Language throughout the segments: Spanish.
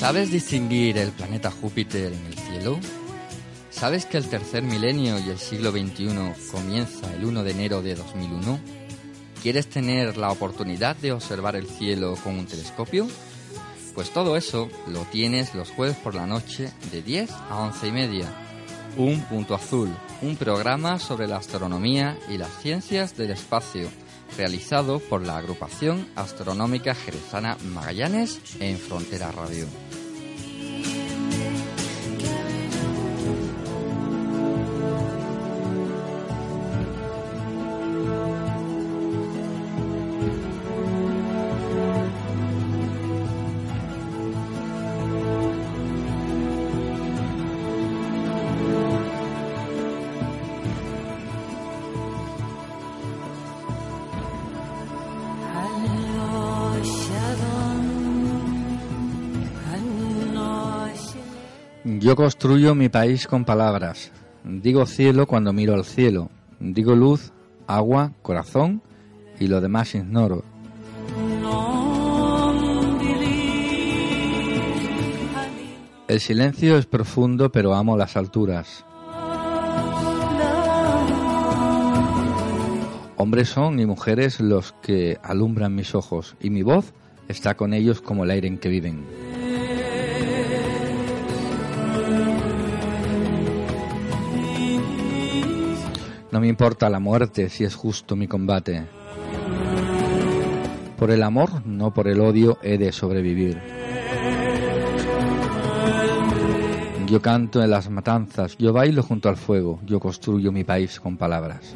¿Sabes distinguir el planeta Júpiter en el cielo? ¿Sabes que el tercer milenio y el siglo XXI comienza el 1 de enero de 2001? ¿Quieres tener la oportunidad de observar el cielo con un telescopio? Pues todo eso lo tienes los jueves por la noche de 10 a 11 y media. Un punto azul, un programa sobre la astronomía y las ciencias del espacio, realizado por la agrupación astronómica jerezana Magallanes en Frontera Radio. Yo construyo mi país con palabras. Digo cielo cuando miro al cielo. Digo luz, agua, corazón y lo demás ignoro. El silencio es profundo pero amo las alturas. Hombres son y mujeres los que alumbran mis ojos y mi voz está con ellos como el aire en que viven. No me importa la muerte si es justo mi combate. Por el amor, no por el odio, he de sobrevivir. Yo canto en las matanzas, yo bailo junto al fuego, yo construyo mi país con palabras.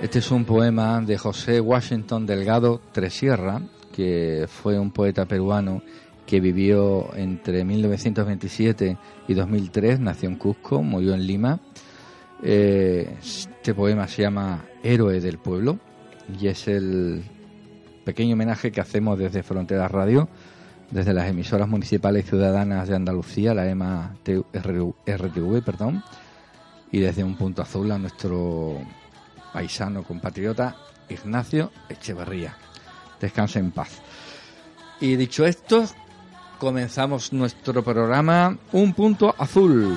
Este es un poema de José Washington Delgado Tresierra, que fue un poeta peruano que vivió entre 1927 y 2003, nació en Cusco, murió en Lima. Eh, este poema se llama Héroe del Pueblo y es el pequeño homenaje que hacemos desde Fronteras Radio, desde las emisoras municipales y ciudadanas de Andalucía, la EMA RTV, perdón, y desde un punto azul a nuestro paisano compatriota Ignacio Echeverría. Descanse en paz. Y dicho esto, comenzamos nuestro programa Un Punto Azul.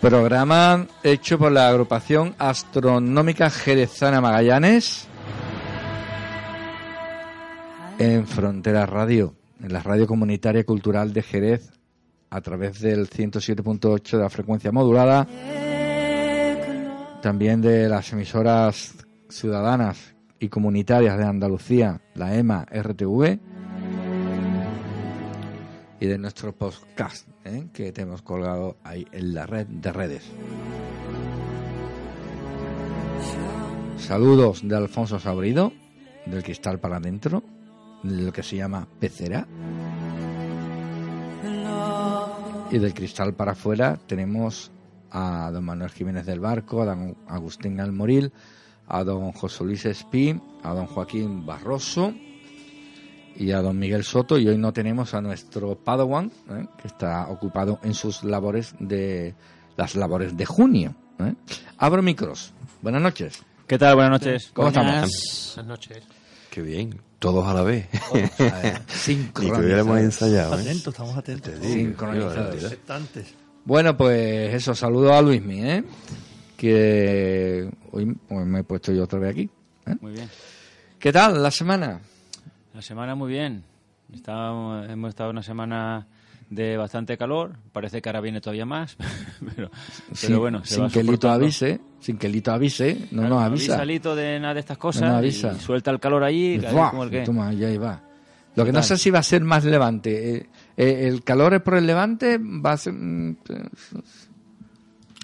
Programa hecho por la agrupación astronómica Jerezana Magallanes en Frontera Radio, en la radio comunitaria cultural de Jerez, a través del 107.8 de la frecuencia modulada también de las emisoras ciudadanas y comunitarias de Andalucía, la EMA RTV, y de nuestro podcast ¿eh? que te hemos colgado ahí en la red de redes. Saludos de Alfonso Sabrido, del cristal para adentro, lo que se llama pecera. Y del cristal para afuera tenemos a don Manuel Jiménez del Barco, a don Agustín Almoril, a don José Luis Espí, a don Joaquín Barroso y a don Miguel Soto. Y hoy no tenemos a nuestro Padawan, ¿eh? que está ocupado en sus labores de las labores de junio. ¿eh? Abro micros. Buenas noches. ¿Qué tal? Buenas noches. ¿Cómo Buenas. estamos? Buenas noches. Qué bien, todos a la vez. Ni Ni que hubiéramos ensayado. ¿eh? Atentos, estamos atentos. Sincronizados. Bueno, pues eso, saludo a Luismi, ¿eh? que hoy pues, me he puesto yo otra vez aquí. ¿eh? Muy bien. ¿Qué tal la semana? La semana muy bien. Hemos estado una semana de bastante calor. Parece que ahora viene todavía más. pero, pero Sin- bueno, se sin va que Lito avise. sin que Lito avise, no Claro, nos no avisa. Lito de nada de estas cosas No nos avisa. y suelta el calor allí, Y que- Toma, ya ahí va. Lo que no sé si va a ser más levante. Eh, eh, el calor es por el levante, va a ser... mm,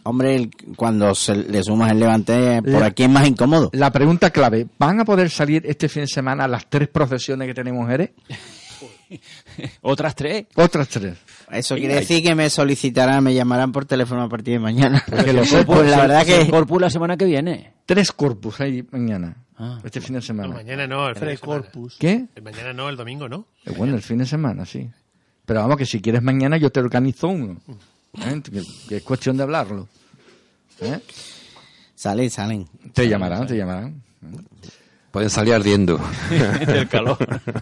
Hombre, el- cuando se le sumas el levante, por La- aquí es más incómodo. La pregunta clave, ¿van a poder salir este fin de semana las tres procesiones que tenemos en Jerez? Otras tres. Otras tres. Eso quiere decir que me solicitarán, me llamarán por teléfono a partir de mañana. Porque pues, sé, la verdad que Corpus la semana que viene. Tres corpus ahí mañana. Ah. este fin de No, semana. mañana no, el fin de. Corpus. ¿Qué? El mañana no, el domingo no. Eh, Bueno, el fin de semana, sí. Pero vamos, que si quieres mañana yo te organizo uno. ¿Eh? Que, que es cuestión de hablarlo. ¿Eh? salen, salen. Te llamarán, te llamarán. Pueden salir ardiendo. del calor.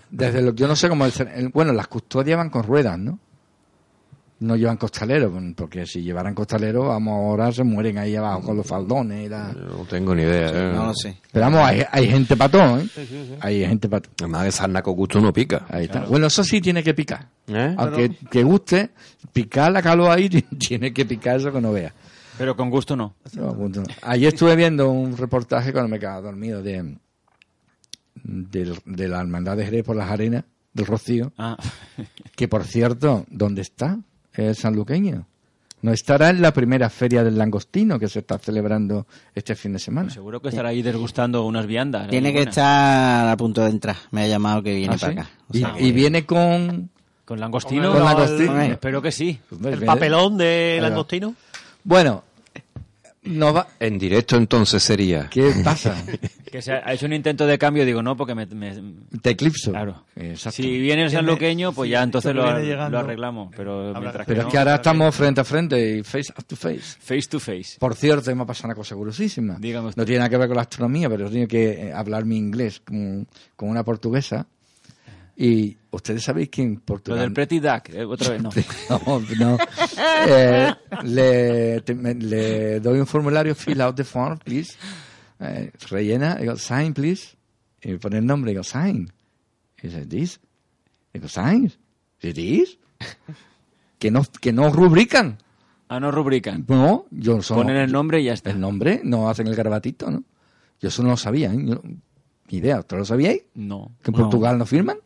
Desde lo, yo no sé cómo... el- el- bueno, las custodias van con ruedas, ¿no? No llevan costaleros, porque si llevaran costaleros, vamos, ahora se mueren ahí abajo con los faldones y la... No tengo ni idea. ¿eh? No lo sé. Pero vamos, hay, hay gente patón, ¿eh? Hay gente patón. Además de sarna con gusto no pica. Ahí está. Bueno, eso sí tiene que picar. ¿Eh? Aunque que guste, picar la calor ahí tiene que picar eso que no vea. Pero con gusto no. No. Ayer estuve viendo un reportaje cuando me quedaba dormido de, del- de la Hermandad de Jerez por las arenas del Rocío, Ah, que por cierto, ¿dónde está el sanluqueño? No estará en la primera feria del langostino que se está celebrando este fin de semana. seguro que estará ahí desgustando unas viandas. ahí Tiene que estar a punto de entrar. Me ha llamado que viene ¿Ah, sí? para acá. O y, sea, y viene con... ¿Con langostino? Con No, langostino. Espero que sí. El papelón de langostino. Bueno, no va... En directo entonces sería. ¿Qué pasa? Que se ha ha hecho un intento de cambio, digo, no, porque me... me- Te eclipso. claro. Exacto. Si viene el sanluqueño, pues sí, ya entonces lo, arreglamos. Pero mientras que Pero no, es que ahora estamos frente a frente y face to face. face to face. Por cierto, me ha pasado una cosa curiosísima. Dígame usted. No tiene nada que ver con la astronomía, pero he tenido que hablar mi inglés con, con una portuguesa. Y ustedes sabéis que en Lo Portugal... del Pretty Duck, eh, otra vez no. no, no. Eh, le, te- me- le doy un formulario, fill out the form, please. Eh, rellena, digo, sign, please. Y me pone el nombre, digo, sign. Y dice, this. Digo, sign. Dice, this. Que no, que no rubrican. Ah, no rubrican. No, yo solo... Ponen el nombre y ya está. El nombre, no hacen el garabatito, ¿no? Yo eso no lo sabía, ¿eh? Yo ni idea. ¿Ustedes lo sabíais? No. ¿Que en No. Portugal no firman?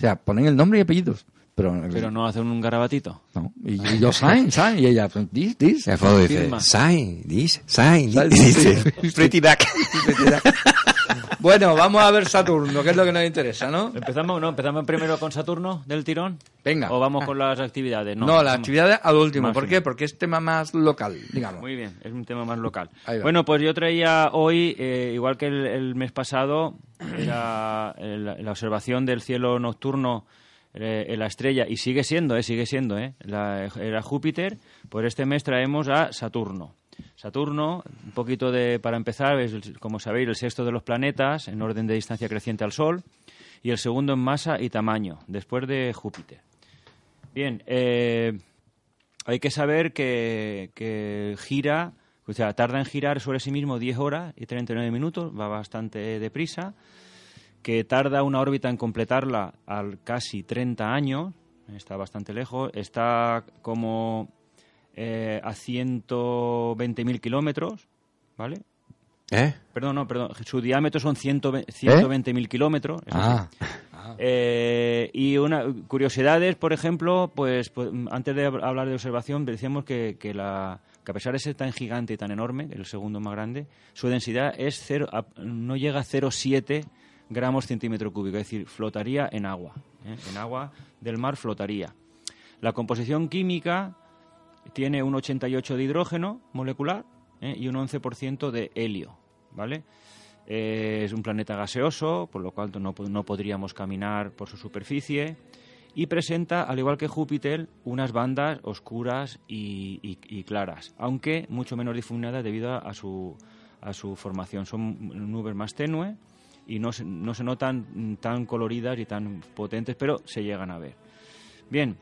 O sea, ponen el nombre y apellidos. Pero, Pero no hacen un garabatito. no. Y, y yo, sign, sign. Y ella, this, this. El dice, Firma. sign, dice, sign, Sign, dice, pretty duck. Bueno, vamos a ver Saturno, que es lo que nos interesa, ¿no? ¿Empezamos, no, ¿Empezamos primero con Saturno del tirón? Venga. ¿O vamos con las actividades? No, No, las actividades al último. ¿Por qué? Porque es tema más local, digamos. Muy bien, es un tema más local. Bueno, pues yo traía hoy, eh, igual que el, el mes pasado, la observación del cielo nocturno eh, en la estrella, y sigue siendo, eh, sigue siendo, eh, la, era Júpiter, pues este mes traemos a Saturno. Saturno, un poquito de, para empezar, es, como sabéis, el sexto de los planetas en orden de distancia creciente al Sol, y el segundo en masa y tamaño, después de Júpiter. Bien, eh, hay que saber que, que gira, o sea, tarda en girar sobre sí mismo 10 horas y 39 minutos, va bastante deprisa, que tarda una órbita en completarla al casi 30 años, está bastante lejos, está como eh, a 120.000 kilómetros, ¿vale? ¿Eh? Perdón, no, perdón, su diámetro son 120 120.000 kilómetros. eso sí. Ah, Eh, y una curiosidades, por ejemplo, pues, pues, antes de hab- hablar de observación, decíamos que, que la, que a pesar de ser tan gigante y tan enorme, el segundo más grande, su densidad es cero, no llega a 0,7 gramos centímetro cúbico, es decir, flotaría en agua. ¿eh? En agua del mar flotaría. La composición química tiene un 88 de hidrógeno molecular ¿eh? y un 11% de helio, ¿vale? Eh, es un planeta gaseoso, por lo cual no, no podríamos caminar por su superficie y presenta, al igual que Júpiter, unas bandas oscuras y, y- claras, aunque mucho menos difuminadas debido a su, a su formación. Son nubes más tenues y no se, no se notan tan coloridas y tan potentes, pero se llegan a ver. Bien,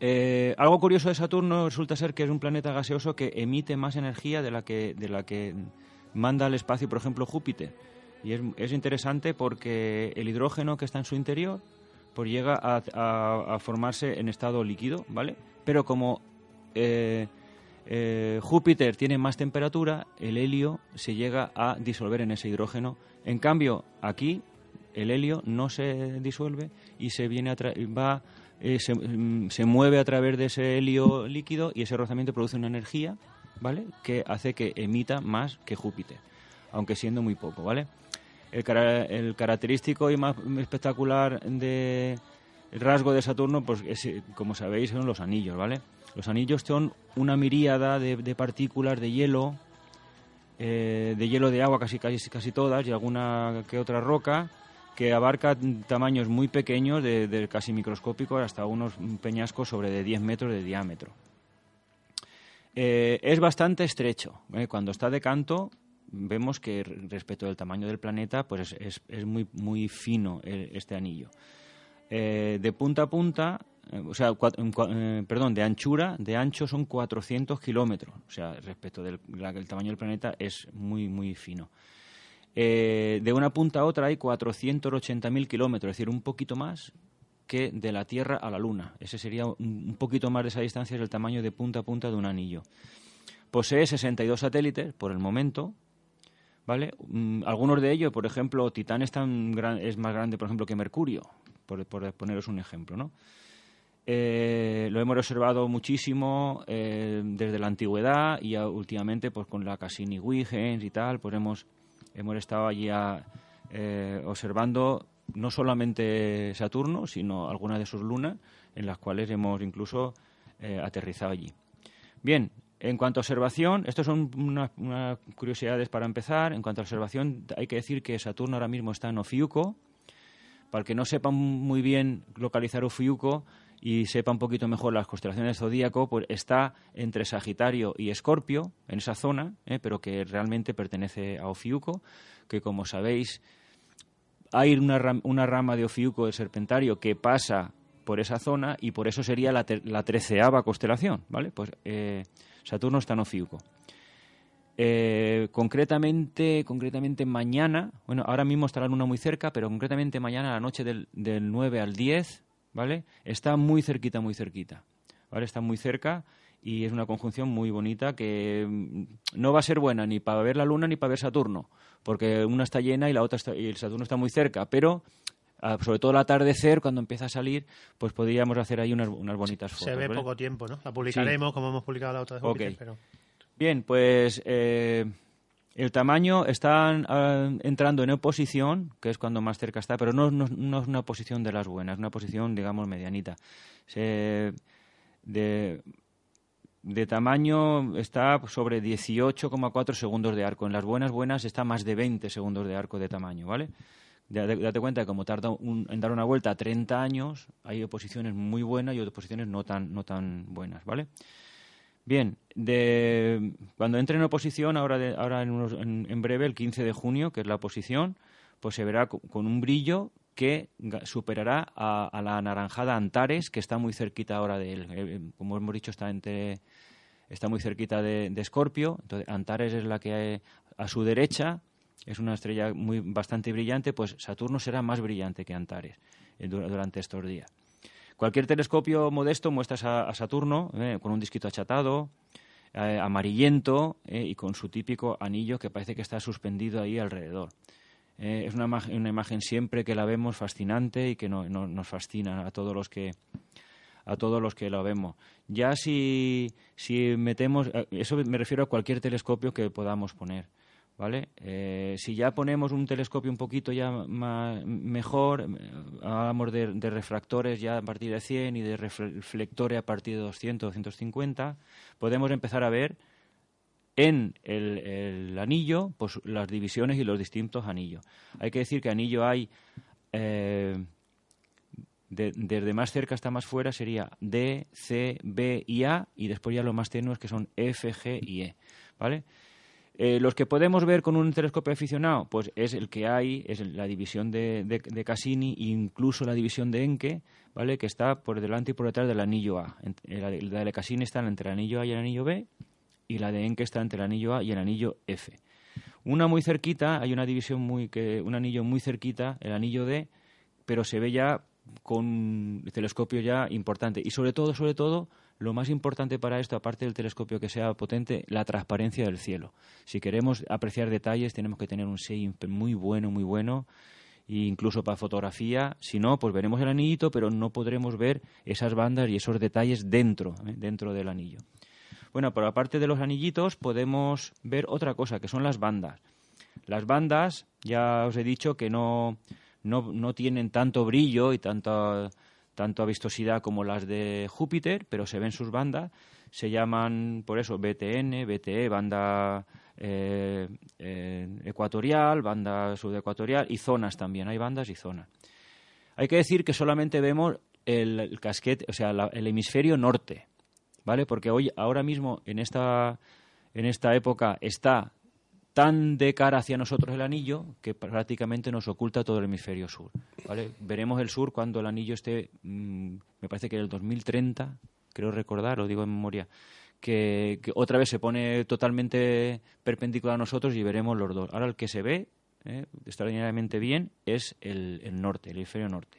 eh, algo curioso de Saturno resulta ser que es un planeta gaseoso que emite más energía de la que, de la que manda al espacio, por ejemplo, Júpiter. Y es, es interesante porque el hidrógeno que está en su interior pues llega a, a- a formarse en estado líquido, ¿vale? Pero como eh, eh, Júpiter tiene más temperatura, el helio se llega a disolver en ese hidrógeno. En cambio, aquí el helio no se disuelve y se viene a va eh, se, mm, se mueve a través de ese helio líquido y ese rozamiento produce una energía, ¿vale? Que hace que emita más que Júpiter, aunque siendo muy poco, ¿vale? El, cara- el característico y más espectacular de el rasgo de Saturno, pues es, eh, como sabéis, son los anillos, ¿vale? Los anillos son una miríada de, de partículas de hielo, eh, de hielo de agua casi, casi, casi todas y alguna que otra roca, que abarca tamaños muy pequeños, de, casi microscópicos, hasta unos peñascos sobre de 10 metros de diámetro. Eh, es bastante estrecho. ¿eh? Cuando está de canto, vemos que respecto del tamaño del planeta, pues es, es- muy, muy fino el- este anillo. Eh, de punta a punta, eh, o sea, cua- eh, perdón, de anchura, de ancho son 400 kilómetros. O sea, respecto del tamaño del planeta es muy, muy fino. Eh, de una punta a otra hay 480.000 kilómetros, es decir, un poquito más que de la Tierra a la Luna. Ese sería un, poquito más de esa distancia, es el tamaño de punta a punta de un anillo. Posee 62 satélites por el momento, ¿vale? Mm, algunos de ellos, por ejemplo, Titán es, tan gran- es más grande, por ejemplo, que Mercurio, por, poneros un ejemplo, ¿no? Eh, lo hemos observado muchísimo eh, desde la antigüedad y últimamente pues con la Cassini-Huygens y tal, pues hemos, hemos estado allí a- eh, observando no solamente Saturno, sino algunas de sus lunas, en las cuales hemos incluso eh, aterrizado allí. Bien, en cuanto a observación, estas son unas, curiosidades para empezar. En cuanto a observación, hay que decir que Saturno ahora mismo está en Ofiuco. Para el que no sepa muy bien localizar Ofiuco y sepa un poquito mejor las constelaciones del zodíaco, pues está entre Sagitario y Escorpio, en esa zona, ¿eh? pero que realmente pertenece a Ofiuco, que como sabéis hay una, una rama de Ofiuco del Serpentario que pasa por esa zona y por eso sería la, la treceava constelación, ¿vale? Pues eh, Saturno está en Ofiuco. Eh, concretamente, concretamente mañana, bueno, ahora mismo está la luna muy cerca, pero concretamente mañana la noche del, del 9 al 10, ¿vale? Está muy cerquita, muy cerquita, ¿vale? Está muy cerca y es una conjunción muy bonita que mm, no va a ser buena ni para ver la luna ni para ver Saturno, porque una está llena y la otra está, y el Saturno está muy cerca, pero ah, sobre todo al atardecer, cuando empieza a salir, pues podríamos hacer ahí unas, unas bonitas fotos. Se ve ¿vale? poco tiempo, ¿no? La publicaremos como hemos publicado la otra de Júpiter, Ok. pero Bien, pues eh, el tamaño está ah, entrando en oposición, que es cuando más cerca está, pero no, es una posición de las buenas, es una posición, digamos, medianita. De, tamaño está sobre 18,4 segundos de arco. En las buenas, buenas está más de 20 segundos de arco de tamaño, ¿vale? Date cuenta que como tarda un- en dar una vuelta 30 años, hay oposiciones muy buenas y oposiciones no tan, no tan buenas, ¿vale? Bien, de, cuando entre en oposición, ahora, de- ahora en, unos- en- breve, el 15 de junio, que es la oposición, pues se verá co- con un brillo que superará a, la anaranjada Antares, que está muy cerquita ahora de él. Eh, eh, como hemos dicho, está entre está muy cerquita de, de Escorpio. Entonces, Antares es la que hay a su derecha, es una estrella muy bastante brillante, pues Saturno será más brillante que Antares eh, du- durante estos días. Cualquier telescopio modesto muestra a, Saturno eh, con un disquito achatado, eh, amarillento eh, y con su típico anillo que parece que está suspendido ahí alrededor. Es una, una imagen siempre que la vemos fascinante y que no- no- nos fascina a todos los que a todos los que lo vemos. Ya si, si metemos, eso me refiero a cualquier telescopio que podamos poner, ¿vale? Eh, si ya ponemos un telescopio un poquito ya ma- mejor, hablamos de, refractores ya a partir de 100 y de refle- reflectores a partir de 200, 250, podemos empezar a ver en el, el anillo pues las divisiones y los distintos anillos. Hay que decir que anillo hay eh, de- desde más cerca hasta más fuera sería D, C, B y A y después ya los más tenues que son F, G y E, ¿vale? Eh, los que podemos ver con un telescopio aficionado, pues es el que hay, es la división de, de, Cassini, incluso la división de Encke, ¿vale? Que está por delante y por detrás del anillo A. Eh, La de, la Cassini está entre el anillo A y el anillo B, y la de Encke está entre el anillo A y el anillo F. Una muy cerquita, hay una división muy que un anillo muy cerquita, el anillo D, pero se ve ya con el telescopio ya importante y sobre todo, sobre todo lo más importante para esto, aparte del telescopio que sea potente, la transparencia del cielo. Si queremos apreciar detalles, tenemos que tener un setting muy bueno, muy bueno, e incluso para fotografía. Si no, pues veremos el anillito, pero no podremos ver esas bandas y esos detalles dentro, ¿eh? dentro del anillo. Bueno, pero aparte de los anillitos, podemos ver otra cosa, que son las bandas. Las bandas, ya os he dicho que no, no, no tienen tanto brillo y tanta, tanto vistosidad como las de Júpiter, pero se ven sus bandas. Se llaman, por eso, BTN, BTE, banda eh, eh, ecuatorial, banda subecuatorial y zonas también. Hay bandas y zonas. Hay que decir que solamente vemos el, casquete, o sea, el hemisferio norte, ¿vale? Porque hoy, ahora mismo, en esta, en esta época, está tan de cara hacia nosotros el anillo que prácticamente nos oculta todo el hemisferio sur. ¿vale? Veremos el sur cuando el anillo esté, mm, me parece que en el 2030, creo recordar, lo digo en memoria, que, otra vez se pone totalmente perpendicular a nosotros y veremos los dos. Ahora el que se ve eh, extraordinariamente bien es el, norte, el hemisferio norte.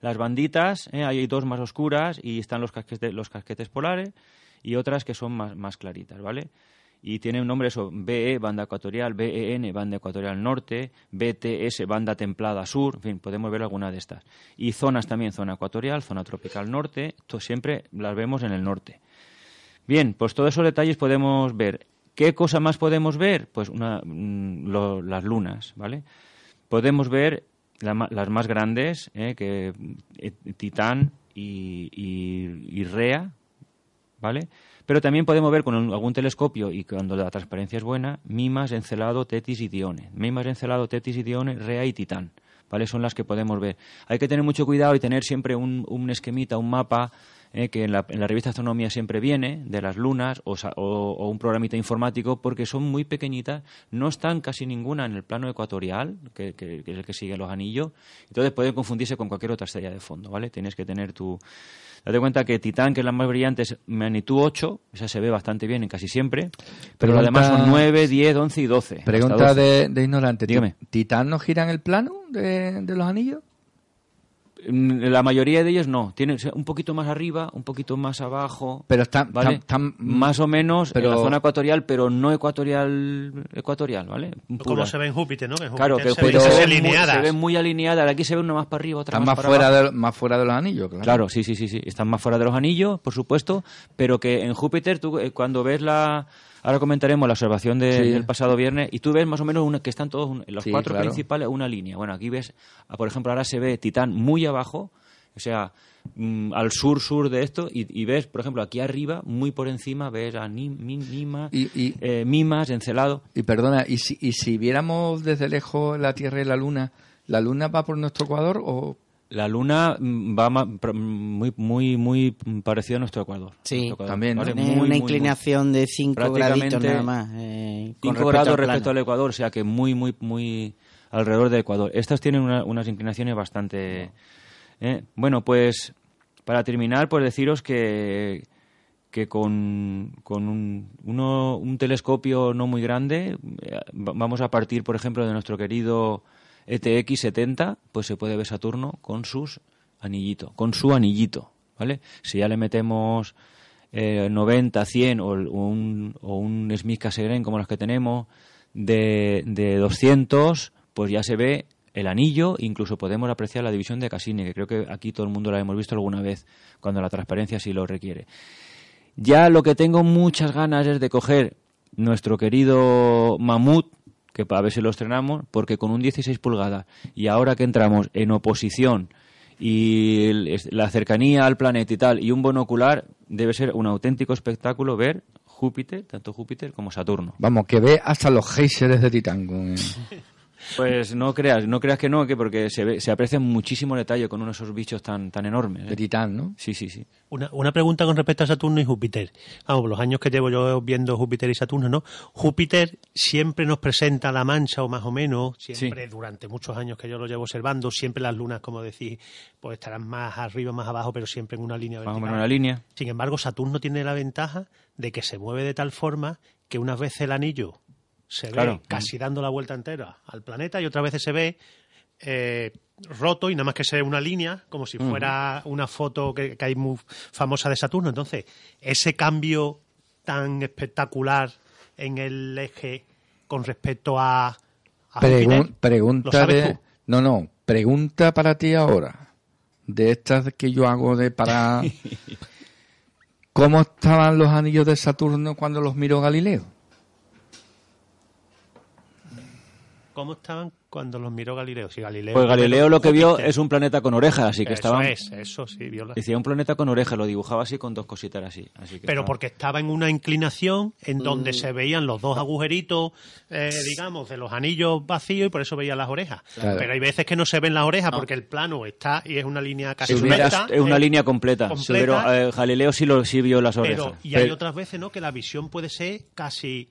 Las banditas, eh, hay dos más oscuras y están los casquetes, los casquetes polares y otras que son más, más claritas, ¿vale? Y tiene un nombre eso, BE, banda ecuatorial, BEN, banda ecuatorial norte, BTS, banda templada sur, en fin, podemos ver alguna de estas. Y zonas también, zona ecuatorial, zona tropical norte, siempre las vemos en el norte. Bien, pues todos esos detalles podemos ver. ¿Qué cosa más podemos ver? Pues una, mm, las lunas, ¿vale? Podemos ver las más grandes, ¿eh? que eh, Titán y, y Rea, ¿vale? Pero también podemos ver con algún telescopio, y cuando la transparencia es buena, Mimas, Encelado, Tetis y Dione. Mimas, Encelado, Tetis y Dione, Rea y Titán. ¿Vale? Son las que podemos ver. Hay que tener mucho cuidado y tener siempre un, esquemita, un mapa, eh, que en la, revista Astronomía siempre viene, de las lunas, o, un programita informático, porque son muy pequeñitas, no están casi ninguna en el plano ecuatorial, que, que, es el que sigue los anillos, entonces pueden confundirse con cualquier otra estrella de fondo, ¿vale? Tienes que tener tu, Date cuenta que Titán, que es la más brillante, es magnitud 8, esa se ve bastante bien en casi siempre, pero lo demás son 9, 10, 11 y 12. Pregunta de, ignorante. Dígame. ¿Titán no gira en el plano de los anillos? Mm, la mayoría de ellos no. Tienen un poquito más arriba, un poquito más abajo. Pero están, más o menos en la zona ecuatorial, pero no ecuatorial, ecuatorial, ¿vale? Como se ve en Júpiter, ¿no? claro, que se, ven, se, ven muy, alineadas. Aquí se ve una más para arriba, otra están más, más fuera De, más fuera de los anillos, claro. Claro, sí, sí, sí, sí. Están más fuera de los anillos, por supuesto, pero que en Júpiter, tú, eh, cuando ves la Ahora comentaremos la observación del pasado viernes y tú ves más o menos que están todos los cuatro principales una línea. Bueno, aquí ves, ah, por ejemplo, ahora se ve Titán muy abajo, o sea, mm, al sur-sur de esto y, ves, por ejemplo, aquí arriba, muy por encima, ves a Nima, y, eh, Mimas, Encelado. Y perdona, ¿y si, ¿y si viéramos desde lejos la Tierra y la Luna, la Luna va por nuestro Ecuador o la luna mm, va muy muy muy parecido a nuestro Ecuador. Sí, también. una inclinación de 5 graditos nada más. 5 eh, grados respecto al Ecuador, o sea que muy, muy, muy alrededor del Ecuador. Estas tienen unas inclinaciones bastante... Eh, bueno, pues para terminar, pues deciros que, que con, con un, uno, un telescopio no muy grande, eh, vamos a partir, por ejemplo, de nuestro querido ETX 70, pues se puede ver Saturno con sus anillitos, con su anillito, ¿vale? Si ya le metemos 90, eh, 100 o, un, o un Smith Cassegrain como los que tenemos de, de 200, pues ya se ve el anillo, incluso podemos apreciar la división de Cassini, que creo que aquí todo el mundo la hemos visto alguna vez cuando la transparencia sí lo requiere. Ya lo que tengo muchas ganas es de coger nuestro querido mamut que a ver si lo estrenamos, porque con un 16 pulgadas y ahora que entramos en oposición y la cercanía al planeta y tal, y un bonocular, debe ser un auténtico espectáculo ver Júpiter, tanto Júpiter como Saturno. Vamos, que ve hasta los geysers de Titán. Pues no creas, no creas que no, que porque se, ve, se aprecia muchísimo detalle con uno de esos bichos tan, tan enormes. De ¿eh? titán, ¿no? Sí, sí, sí. Una, una pregunta con respecto a Saturno y Júpiter. Vamos, los años que llevo yo viendo Júpiter y Saturno, ¿no? Júpiter siempre nos presenta la mancha, o más o menos, siempre durante muchos años que yo lo llevo observando, siempre las lunas, como decís, pues estarán más arriba, más abajo, pero siempre en una línea vertical. Más o una línea. Sin embargo, Saturno tiene la ventaja de que se mueve de tal forma que una vez el anillo se ve casi dando la vuelta entera al planeta y otras veces se ve eh, roto y nada más que se ve una línea, como si fuera una foto que, que hay muy famosa de Saturno. Entonces, ese cambio tan espectacular en el eje con respecto a, a Pregun- Júpiter, pregunta ¿lo sabes de- tú? No, no. Pregunta para ti ahora. De estas que yo hago de para... ¿Cómo estaban los anillos de Saturno cuando los miró Galileo? ¿Cómo estaban cuando los miró Galileo? Si Galileo Pues Galileo lo que vio es un planeta con orejas, así que eso estaban... es, eso sí, vio la- Decía un planeta con orejas, lo dibujaba así con dos cositas así. así que Pero estaba- porque estaba en una inclinación en Mm. donde se veían los dos agujeritos, eh, digamos, de los anillos vacíos y por eso veía las orejas. Claro. Pero hay veces que no se ven las orejas porque el plano está y es una línea casi Si hubiera- recta, es una eh, línea completa. completa, Pero eh, Galileo sí, lo, sí vio las orejas. pero, y hay Pero- otras veces, ¿no? Que la visión puede ser casi...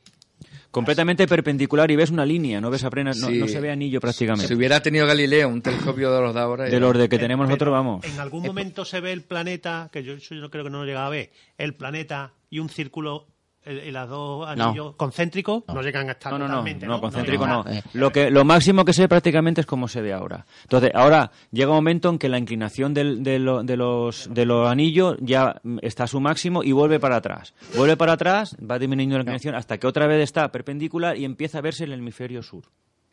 Completamente perpendicular y ves una línea, no ves apenas, no, Sí. no se ve anillo prácticamente. Si hubiera tenido Galileo un telescopio de los de ahora... de los de que Pero- tenemos nosotros, pero vamos. En algún momento se ve el planeta, que yo, yo no creo que no lo llegaba a ver, el planeta y un círculo y las dos anillos concéntricos no. llegan a estar No, no, no, totalmente, no, concéntrico no. Lo que lo máximo que se ve prácticamente es como se ve ahora. Entonces, ahora llega un momento en que la inclinación del- de, lo- de los de los anillos ya está a su máximo y vuelve para atrás. Vuelve para atrás, va disminuyendo la inclinación hasta que otra vez está perpendicular y empieza a verse el hemisferio sur.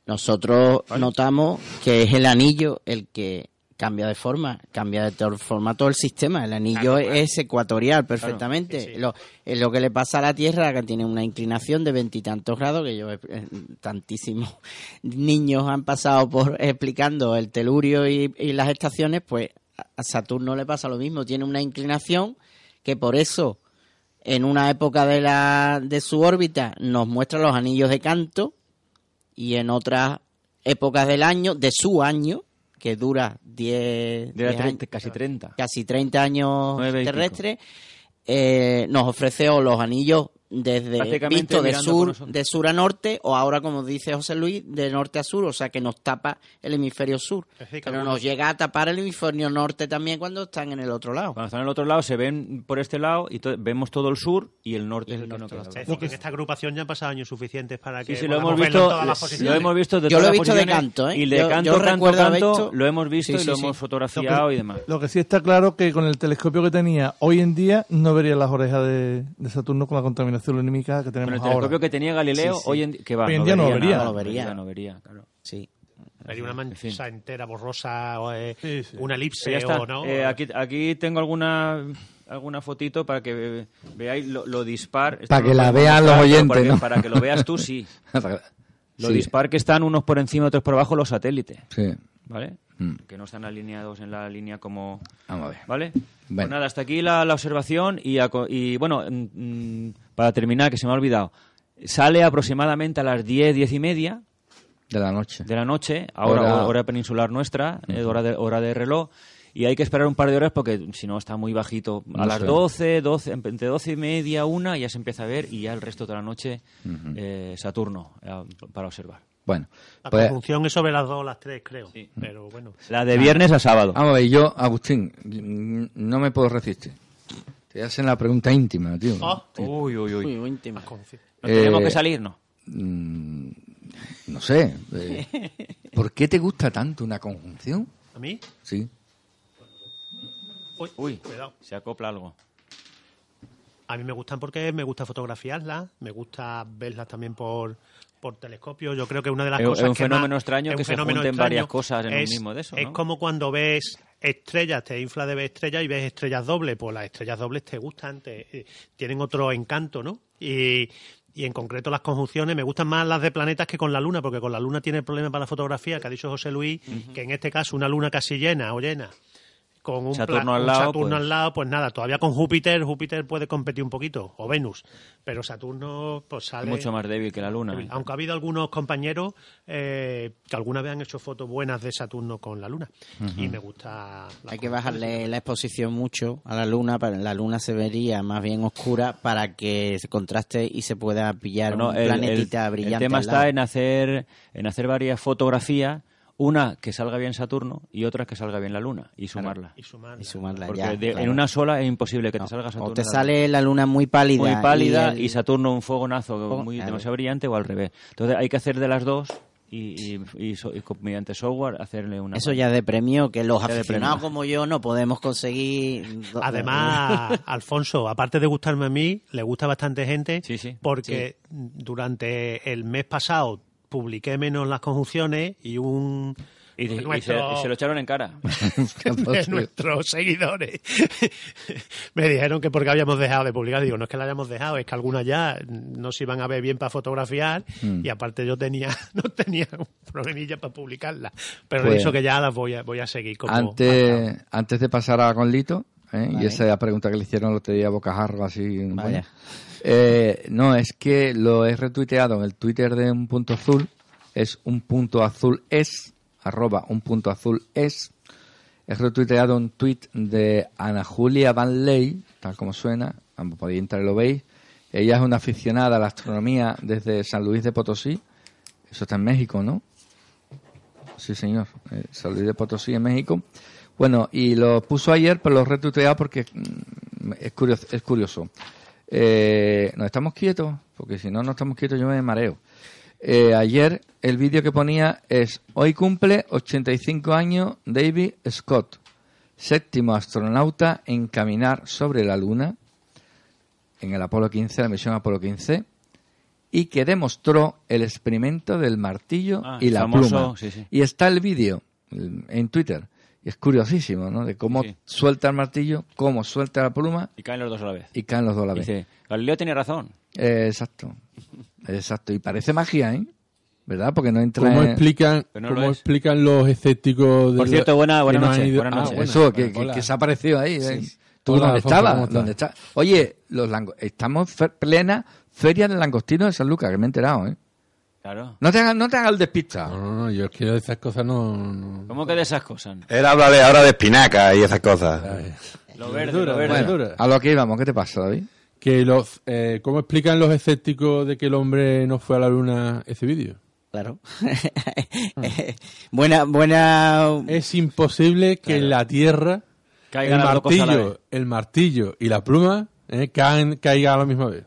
Nosotros notamos que es el anillo el que cambia de forma, cambia de forma todo el sistema. El anillo es ecuatorial perfectamente. sí. Lo, es lo que le pasa a la Tierra, que tiene una inclinación de veintitantos grados, que yo, eh, tantísimos niños han pasado por explicando el telurio y, y las estaciones, pues a- a Saturno le pasa lo mismo. Tiene una inclinación que por eso en una época de, la, de su órbita nos muestra los anillos de canto y en otras épocas del año, de su año, que dura 10, De la 10 treinta- años, casi 30. casi 30 años terrestres, eh, nos ofrece o los anillos desde Prácticamente visto de sur de sur a norte o ahora como dice José Luis de norte a sur o sea que nos tapa el hemisferio sur Es pero nos llega a tapar el hemisferio norte también cuando están en el otro lado Cuando están en el otro lado se ven por este lado y to- vemos todo el sur y el norte es el que no queda. Es decir, que en esta agrupación ya han pasado años suficientes para que Sí, sí, lo hemos visto, todas las lo hemos visto de Yo lo he visto de canto, ¿eh? Y de Yo- canto, yo canto, canto, visto- lo hemos visto Sí, y lo sí. hemos fotografiado y demás. Lo que sí está claro que con el telescopio que tenía hoy en día no vería las orejas de, de Saturno con la contaminación que Con tenemos el ahora. telescopio que tenía Galileo, Sí, sí. hoy en Hoy día no lo vería. No lo vería. no vería, claro. sí Hay una mancha En fin. entera borrosa o eh, Sí, sí. una elipse Ya está. o no. Eh, aquí, aquí tengo alguna alguna fotito para que ve- veáis lo, lo dispar. Esto Para no que lo la podemos vean los mostrar, pero oyentes, para que- ¿no? Para que lo veas tú, sí. Lo Sí, dispar que están unos por encima, otros por abajo los satélites, sí. ¿Vale? Mm. Que no están alineados en la línea como... Vamos a ver. ¿Vale? Pues nada, hasta aquí la, la observación y, a y, bueno, mm, mm, para terminar, que se me ha olvidado, sale aproximadamente a las 10, 10 y media De la noche. de la noche, ahora hora, Hora- peninsular nuestra, eh, hora, de, hora de reloj, y hay que esperar un par de horas porque si no está muy bajito. A No las sé. 12, 12, entre 12 y media, una, ya se empieza a ver y ya el resto de la noche eh, Saturno eh, para observar. Bueno, La pues conjunción es sobre las dos o las tres, creo. Pero bueno. La de viernes a sábado. vamos a ver, yo, Agustín, no me puedo resistir. Te hacen la pregunta íntima, tío. Ah, Uy, uy, uy. Muy, íntimo. ¿Nos tenemos Eh, que salir? No. Mm, no sé. eh, ¿Por qué te gusta tanto una conjunción? ¿A mí? Sí. Uy, Uy, cuidado. se acopla algo. A mí me gustan porque me gusta fotografiarlas, me gusta verlas también por, por telescopio. Yo creo que una de las Es- cosas es un que fenómeno más- extraño es que se junten varias cosas en un es, mismo de eso, Es como cuando ves estrellas, te infla de ver estrellas y ves estrellas dobles. Pues las estrellas dobles te gustan, te, eh, tienen otro encanto, ¿no? Y, y en concreto las conjunciones me gustan más las de planetas que con la luna, porque con la luna tiene el problema para la fotografía, que ha dicho José Luis, que en este caso una luna casi llena o llena con un, Saturno al un lado, Saturno pues- al lado, pues nada, todavía con Júpiter, Júpiter puede competir un poquito, o Venus, pero Saturno pues Es sale... mucho más débil que la Luna. ¿eh? Aunque ha habido algunos compañeros eh, que alguna vez han hecho fotos buenas de Saturno con la Luna. Y me gusta... Hay que bajarle la exposición mucho a la luna, para la luna se vería más bien oscura para que se contraste y se pueda pillar Bueno, un el- el- planetita brillante. El tema está en hacer, en hacer varias fotografías, una que salga bien Saturno y otra que salga bien la Luna y sumarla. Y sumarla. y sumarla Porque ya, de- claro. en una sola es imposible que te salga Saturno. O te sale la luna muy pálida. Muy pálida y, el- Saturno un fogonazo Fogo- muy claro. demasiado brillante o al revés. Entonces hay que hacer de las dos y, y- y so- y mediante software hacerle una... Eso ya de premio, que los aficionados premio. como yo no podemos conseguir. Además, Alfonso, aparte de gustarme a mí, le gusta bastante gente Sí, sí. porque durante el mes pasado publiqué menos las conjunciones y un Y, y se, nuestro- y se lo echaron en cara. de nuestros seguidores me dijeron que porque habíamos dejado de publicar. Digo, no es que la hayamos dejado, es que algunas ya no se iban a ver bien para fotografiar Mm. y aparte yo tenía no tenía un problemilla para publicarlas. Pero Pues- eso que ya las voy a, voy a seguir como Antes, antes de pasar a con Lito, ¿eh? y esa es la pregunta que le hicieron el otro día a Bocajarro, así. bueno. Eh, no, es que lo he retuiteado en el Twitter de un punto azul, es un punto azul es, arroba un punto azul es. He retuiteado un tweet de Ana Julia Van Ley, tal como suena, podéis entrar y lo veis. Ella es una aficionada a la astronomía desde San Luis de Potosí, eso está en México, ¿no? Sí, señor. Eh, San Luis de Potosí, en México. Bueno, y lo puso ayer, pero lo he retuiteado porque mm, es. Es curioso. Eh, ¿Nos estamos quietos? Porque si no, no estamos quietos, yo me mareo. Eh, ayer el vídeo que ponía es Hoy cumple 85 años David Scott, séptimo astronauta en caminar sobre la Luna en el Apolo 15, la misión Apolo 15, y que demostró el experimento del martillo Ah, y la famoso, pluma. sí, sí. Y está el vídeo en Twitter. Y es curiosísimo, ¿no? De cómo Sí, suelta el martillo, cómo suelta la pluma Y caen los dos a la vez. y caen los dos a la vez. Dice, Galileo tenía razón. Eh, exacto. Exacto. Y parece magia, ¿eh? ¿Verdad? Porque no entra ¿Cómo en... explican, no cómo lo explican los escépticos de Por cierto, buena- que buenas no han noches, ido- buenas Ah. Eso, que, que- Hola. que se ha aparecido ahí. ¿eh? ¿Tú Hola, dónde estabas? ¿Dónde está? Oye, los lango- estamos en plena feria del langostino de San Lucas, que me he enterado, ¿eh? Claro. No te hagas, no te hagas el despista. No, no, no, yo es que de esas cosas no... no- ¿Cómo que de esas cosas? Él habla de ahora de espinaca y esas cosas. Lo verde, Verdura, lo verde. Bueno, a lo que íbamos, ¿qué te pasa, David? Que los, eh, ¿Cómo explican los escépticos de que el hombre no fue a la luna ese vídeo? Claro. buena, buena. Es imposible que en la Tierra Caigan el martillo, el martillo y la pluma eh, caen, caigan a la misma vez.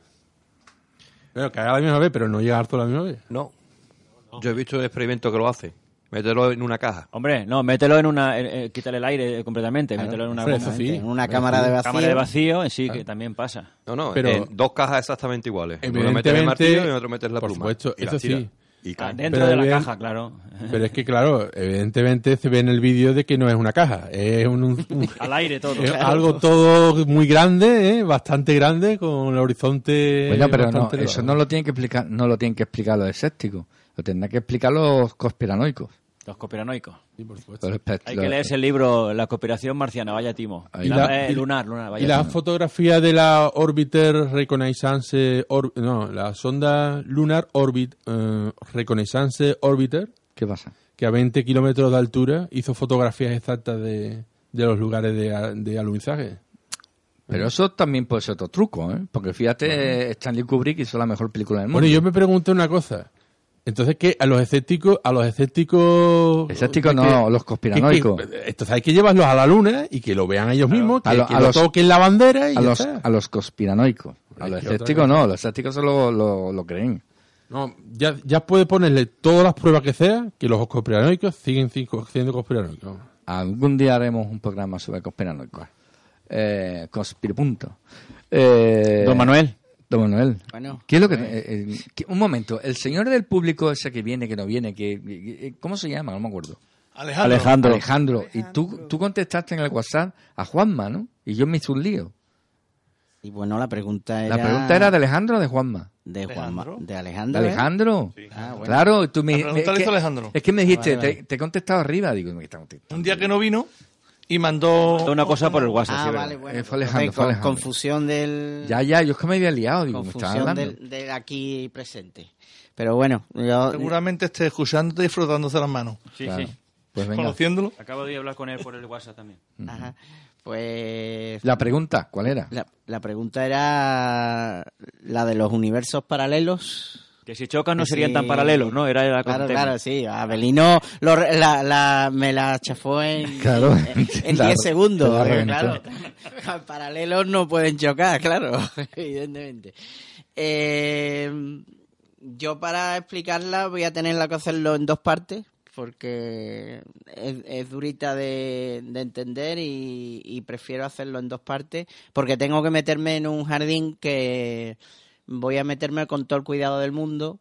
Caigan a la misma vez, pero no llegar todo a la misma vez. No. Yo he visto el experimento que lo hace. Mételo en una caja. Hombre, no, mételo en una... eh, eh, quítale el aire eh, completamente. mételo en una, Hombre, sí. en una cámara de vacío. cámara de vacío. eh, Sí, que también pasa. No, no, Pero- en dos cajas exactamente iguales. Uno metes el martillo y en otro metes la por pluma. supuesto, y la eso sí. Y Ah, caen. Dentro Pero de la bien- caja, claro. Pero es que, claro, evidentemente se ve en el vídeo de que no es una caja. Es un, un- un- Al aire todo. es algo todo muy grande, ¿eh? bastante grande, con el horizonte. Bueno, pero no, eso no lo tienen que explicar, no lo tienen que explicar los escépticos, lo tendrán que explicar los conspiranoicos. Los conspiranoicos. Sí, por supuesto. Los espe- Hay que leerse el libro La cooperación marciana, vaya timo. Ahí. La- Y la- eh, lunar, lunar, vaya Y la timo. fotografía de la Orbiter Reconnaissance, Or- no, la sonda Lunar Orbit eh, Reconnaissance Orbiter, ¿Qué pasa? que a 20 kilómetros de altura hizo fotografías exactas de, de los lugares de, de alunizaje. Pero eso también puede ser otro truco, ¿eh? Porque fíjate, Stanley Kubrick hizo la mejor película del mundo. Bueno, yo me pregunto una cosa. Entonces, ¿qué? A los escépticos, a los escépticos... Escépticos no, que- los conspiranoicos. que- que- entonces hay que llevarlos a la luna y que lo vean ellos mismos, que, A lo- que a lo los- toquen la bandera y a ya los, está. a los conspiranoicos. A los escépticos no, los escépticos solo lo, lo creen. No, ya, ya puede ponerle todas las pruebas que sea que los conspiranoicos siguen siendo conspiranoicos. Algún día haremos un programa sobre conspiranoicos. Eh, conspiripunto. Eh, Don Manuel. Don Manuel. Bueno, ¿Qué es lo que, eh, eh, que- un momento, el señor del público ese que viene, que no viene, que, que- ¿cómo se llama? No me acuerdo. Alejandro. Alejandro. Alejandro. Y tú, tú contestaste en el WhatsApp a Juanma, ¿no? Y yo me hice un lío. y bueno, la pregunta era. La pregunta era de Alejandro o de Juanma. de Juanma. Alejandro. De ¿De Alejandro. ¿eh? Alejandro? Ah, bueno. Claro, tú me, La pregunta es que- Alejandro. Es que me dijiste, Vale, vale. Te, te he contestado arriba. Digo, me está contestando. Un día que no vino y mandó... Una cosa por el WhatsApp. Ah, sí, vale, ¿verdad? bueno. Eh, fue Alejandro, fue. Confusión del. Ya, ya, yo es que me había liado. Digo, confusión del, del aquí presente. Pero bueno, yo. Seguramente esté escuchándote y frotándose las manos. Sí, Claro. sí. Pues venga. Conociéndolo. Acabo de hablar con él por el WhatsApp también. Ajá. Pues. La pregunta, ¿cuál era? La, la pregunta era la de los universos paralelos. Que si chocan no Sí. serían tan paralelos, ¿no? Era la Claro, tema. claro, sí. Abelino lo la, la- me la chafó en Claro. en- en La- 10 segundos. la eh, reventó. claro. Paralelos no pueden chocar, claro, evidentemente. Eh, Yo para explicarla voy a tenerla que hacerlo en dos partes porque es, durita de, entender y, prefiero hacerlo en dos partes porque tengo que meterme en un jardín que voy a meterme con todo el cuidado del mundo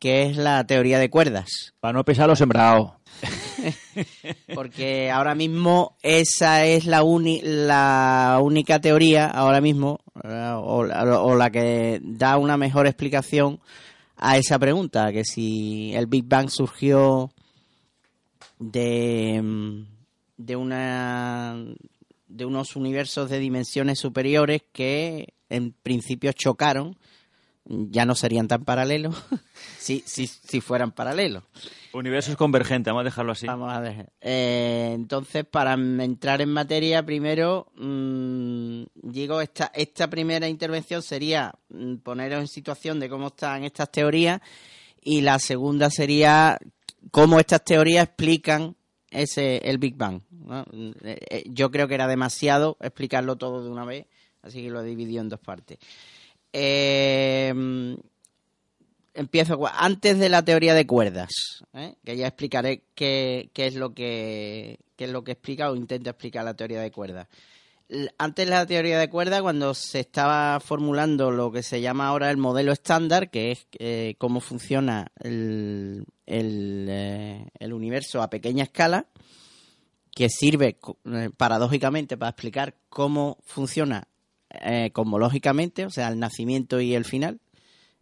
que es la teoría de cuerdas. Para no pesar los sembrados. porque ahora mismo esa es la, la única teoría ahora mismo o, o la que da una mejor explicación a esa pregunta, que si el Big Bang surgió de, de una de unos universos de dimensiones superiores que en principio chocaron ya no serían tan paralelos si, si, si fueran paralelos. Universos convergentes, vamos a dejarlo así. Vamos a dejar. Eh, entonces, para entrar en materia, primero, mm, digo, esta, esta primera intervención sería mm, poneros en situación de cómo están estas teorías y la segunda sería cómo estas teorías explican ese el Big Bang. Eh, eh, yo creo que era demasiado explicarlo todo de una vez, así que lo he dividido en dos partes. Eh, empiezo antes de la teoría de cuerdas, que ya explicaré qué, es lo que es lo que explica o intento explicar la teoría de cuerdas. Antes de la teoría de cuerdas, cuando se estaba formulando lo que se llama ahora el modelo estándar, que es cómo funciona el, eh, el, universo a pequeña escala, que sirve eh, paradójicamente para explicar cómo funciona eh, cosmológicamente, o sea, el nacimiento y el final.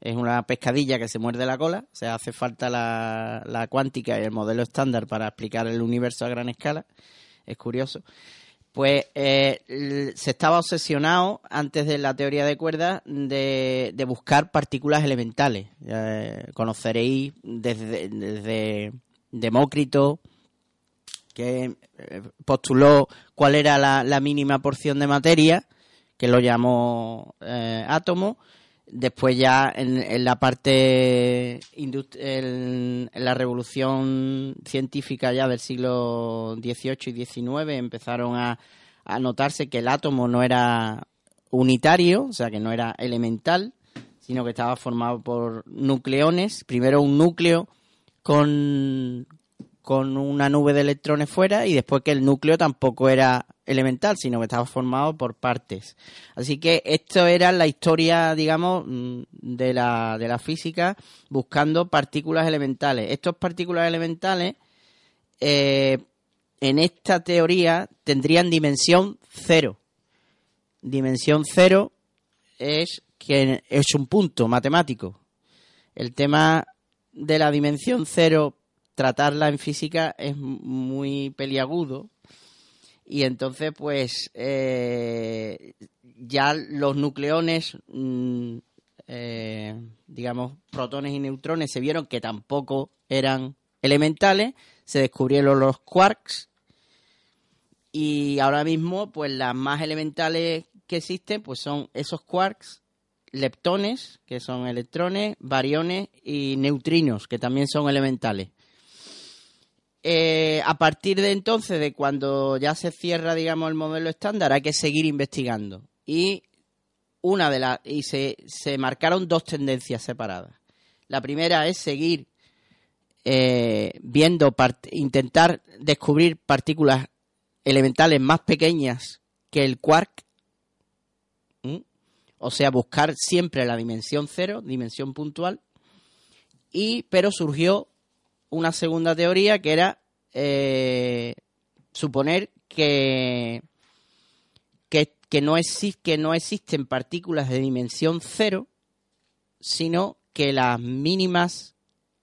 Es una pescadilla que se muerde la cola, o sea, hace falta la, cuántica y el modelo estándar para explicar el universo a gran escala. Es curioso pues eh, se estaba obsesionado antes de la teoría de cuerdas de, buscar partículas elementales. conoceréis desde, Demócrito, que eh, postuló cuál era la, mínima porción de materia, que lo llamó eh, átomo. Después ya en, la parte, en, la revolución científica ya del siglo XVIII y XIX empezaron a, a notarse que el átomo no era unitario, o sea que no era elemental, sino que estaba formado por nucleones. Primero un núcleo con, con una nube de electrones fuera y después que el núcleo tampoco era elemental, sino que estaba formado por partes. Así que esto era la historia, digamos, mm, de la, de la física buscando partículas elementales. Estas partículas elementales, eh, en esta teoría, tendrían dimensión cero. Dimensión cero es que es un punto matemático. El tema de la dimensión cero tratarla en física es muy peliagudo. Y entonces pues eh, ya los nucleones mm, eh, digamos protones y neutrones se vieron que tampoco eran elementales. Se descubrieron los quarks. Y ahora mismo pues las más elementales que existen pues son esos quarks leptones que son electrones variones y neutrinos que también son elementales eh, a partir de entonces, de cuando ya se cierra, digamos, el modelo estándar, hay que seguir investigando. Y una de las y se, se marcaron dos tendencias separadas. La primera es seguir eh, viendo, intentar descubrir partículas elementales más pequeñas que el quark. O sea, buscar siempre la dimensión cero, dimensión puntual. Y, pero surgió una segunda teoría que era eh, suponer que, que, no que no existen partículas de dimensión cero, sino que las mínimas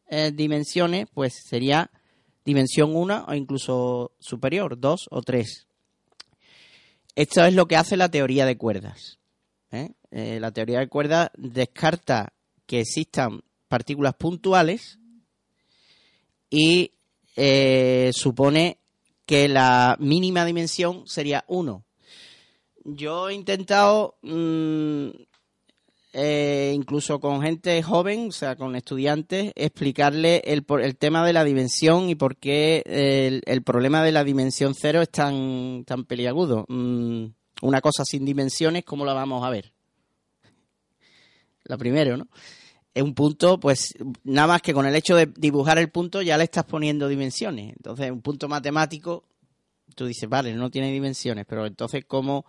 eh, dimensiones pues sería dimensión 1 o incluso superior, 2 o 3. Esto es lo que hace la teoría de cuerdas. ¿eh? la teoría de cuerdas descarta que existan partículas puntuales y eh, supone que la mínima dimensión sería 1. Yo he intentado, mm, eh, incluso con gente joven, o sea, con estudiantes, explicarle el, el tema de la dimensión y por qué el, problema de la dimensión cero es tan, tan peliagudo. Mm, una cosa sin dimensiones, ¿cómo la vamos a ver? La primero, ¿no? Es un punto, pues nada más que con el hecho de dibujar el punto ya le estás poniendo dimensiones. Entonces, un punto matemático, tú dices, vale, no tiene dimensiones, pero entonces, ¿cómo,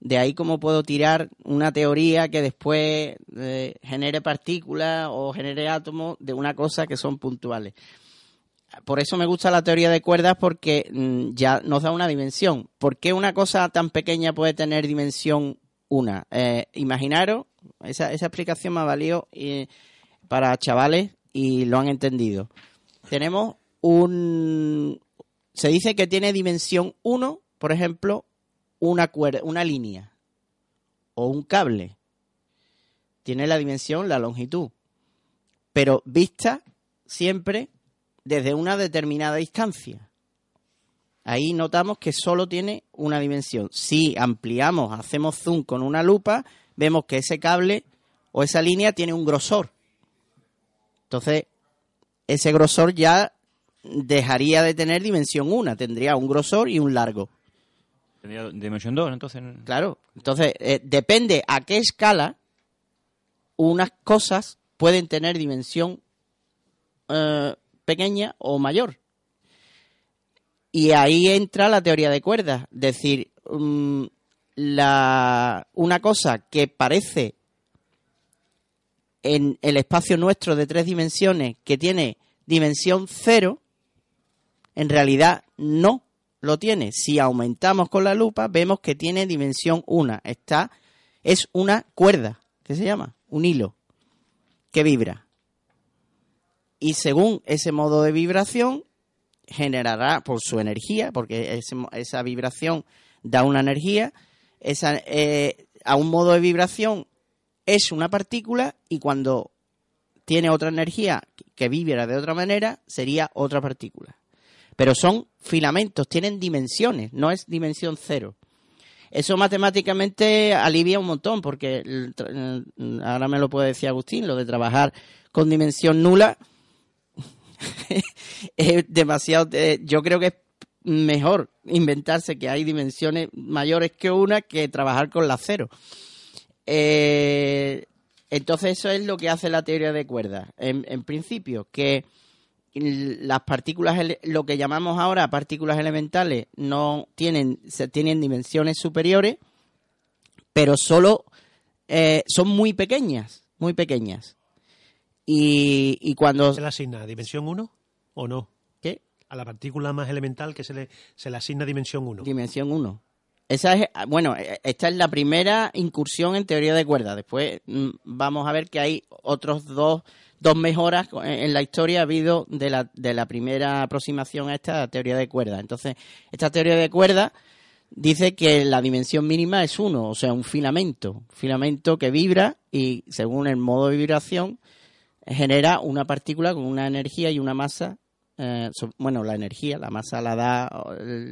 de ahí cómo puedo tirar una teoría que después eh, genere partículas o genere átomos de una cosa que son puntuales? Por eso me gusta la teoría de cuerdas porque mm, ya nos da una dimensión. ¿Por qué una cosa tan pequeña puede tener dimensión una? Eh, imaginaros esa, esa explicación me ha valido eh, para chavales y lo han entendido. Tenemos un... Se dice que tiene dimensión 1, por ejemplo, una, cuerda, una línea o un cable. Tiene la dimensión, la longitud. Pero vista siempre desde una determinada distancia. Ahí notamos que solo tiene una dimensión. Si ampliamos, hacemos zoom con una lupa, vemos que ese cable o esa línea tiene un grosor. Entonces, ese grosor ya dejaría de tener dimensión 1, tendría un grosor y un largo. Tendría dimensión 2, entonces. Claro, entonces eh, depende a qué escala unas cosas pueden tener dimensión eh, pequeña o mayor. Y ahí entra la teoría de cuerdas, decir, mm, la, una cosa que parece en el espacio nuestro de tres dimensiones que tiene dimensión cero, en realidad no lo tiene. Si aumentamos con la lupa, vemos que tiene dimensión una. Está, es una cuerda, ¿qué se llama? Un hilo que vibra. Y según ese modo de vibración, generará por su energía, porque esa vibración da una energía, esa, eh, a un modo de vibración es una partícula y cuando tiene otra energía que vibra de otra manera, sería otra partícula. Pero son filamentos, tienen dimensiones, no es dimensión cero. Eso matemáticamente alivia un montón, porque ahora me lo puede decir Agustín, lo de trabajar con dimensión nula es demasiado. Eh, yo creo que es mejor inventarse que hay dimensiones mayores que una que trabajar con la cero. Eh, entonces eso es lo que hace la teoría de cuerdas. En, principio, que las partículas, lo que llamamos ahora partículas elementales, no tienen, tienen dimensiones superiores, pero solo eh, son muy pequeñas, muy pequeñas. Y, y cuando... ¿Se le asigna dimensión 1 o no? a la partícula más elemental que se le, se le asigna dimensión 1. Dimensión 1. Esa es, bueno, e, esta es la primera incursión en teoría de cuerdas. Después mm, vamos a ver que hay otros dos, dos mejoras en la historia ha habido de la, de la primera aproximación a esta teoría de cuerdas. Entonces, esta teoría de cuerdas dice que la dimensión mínima es 1, o sea, un filamento. filamento que vibra y según el modo de vibración genera una partícula con una energía y una masa eh, bueno, la energía, la masa la da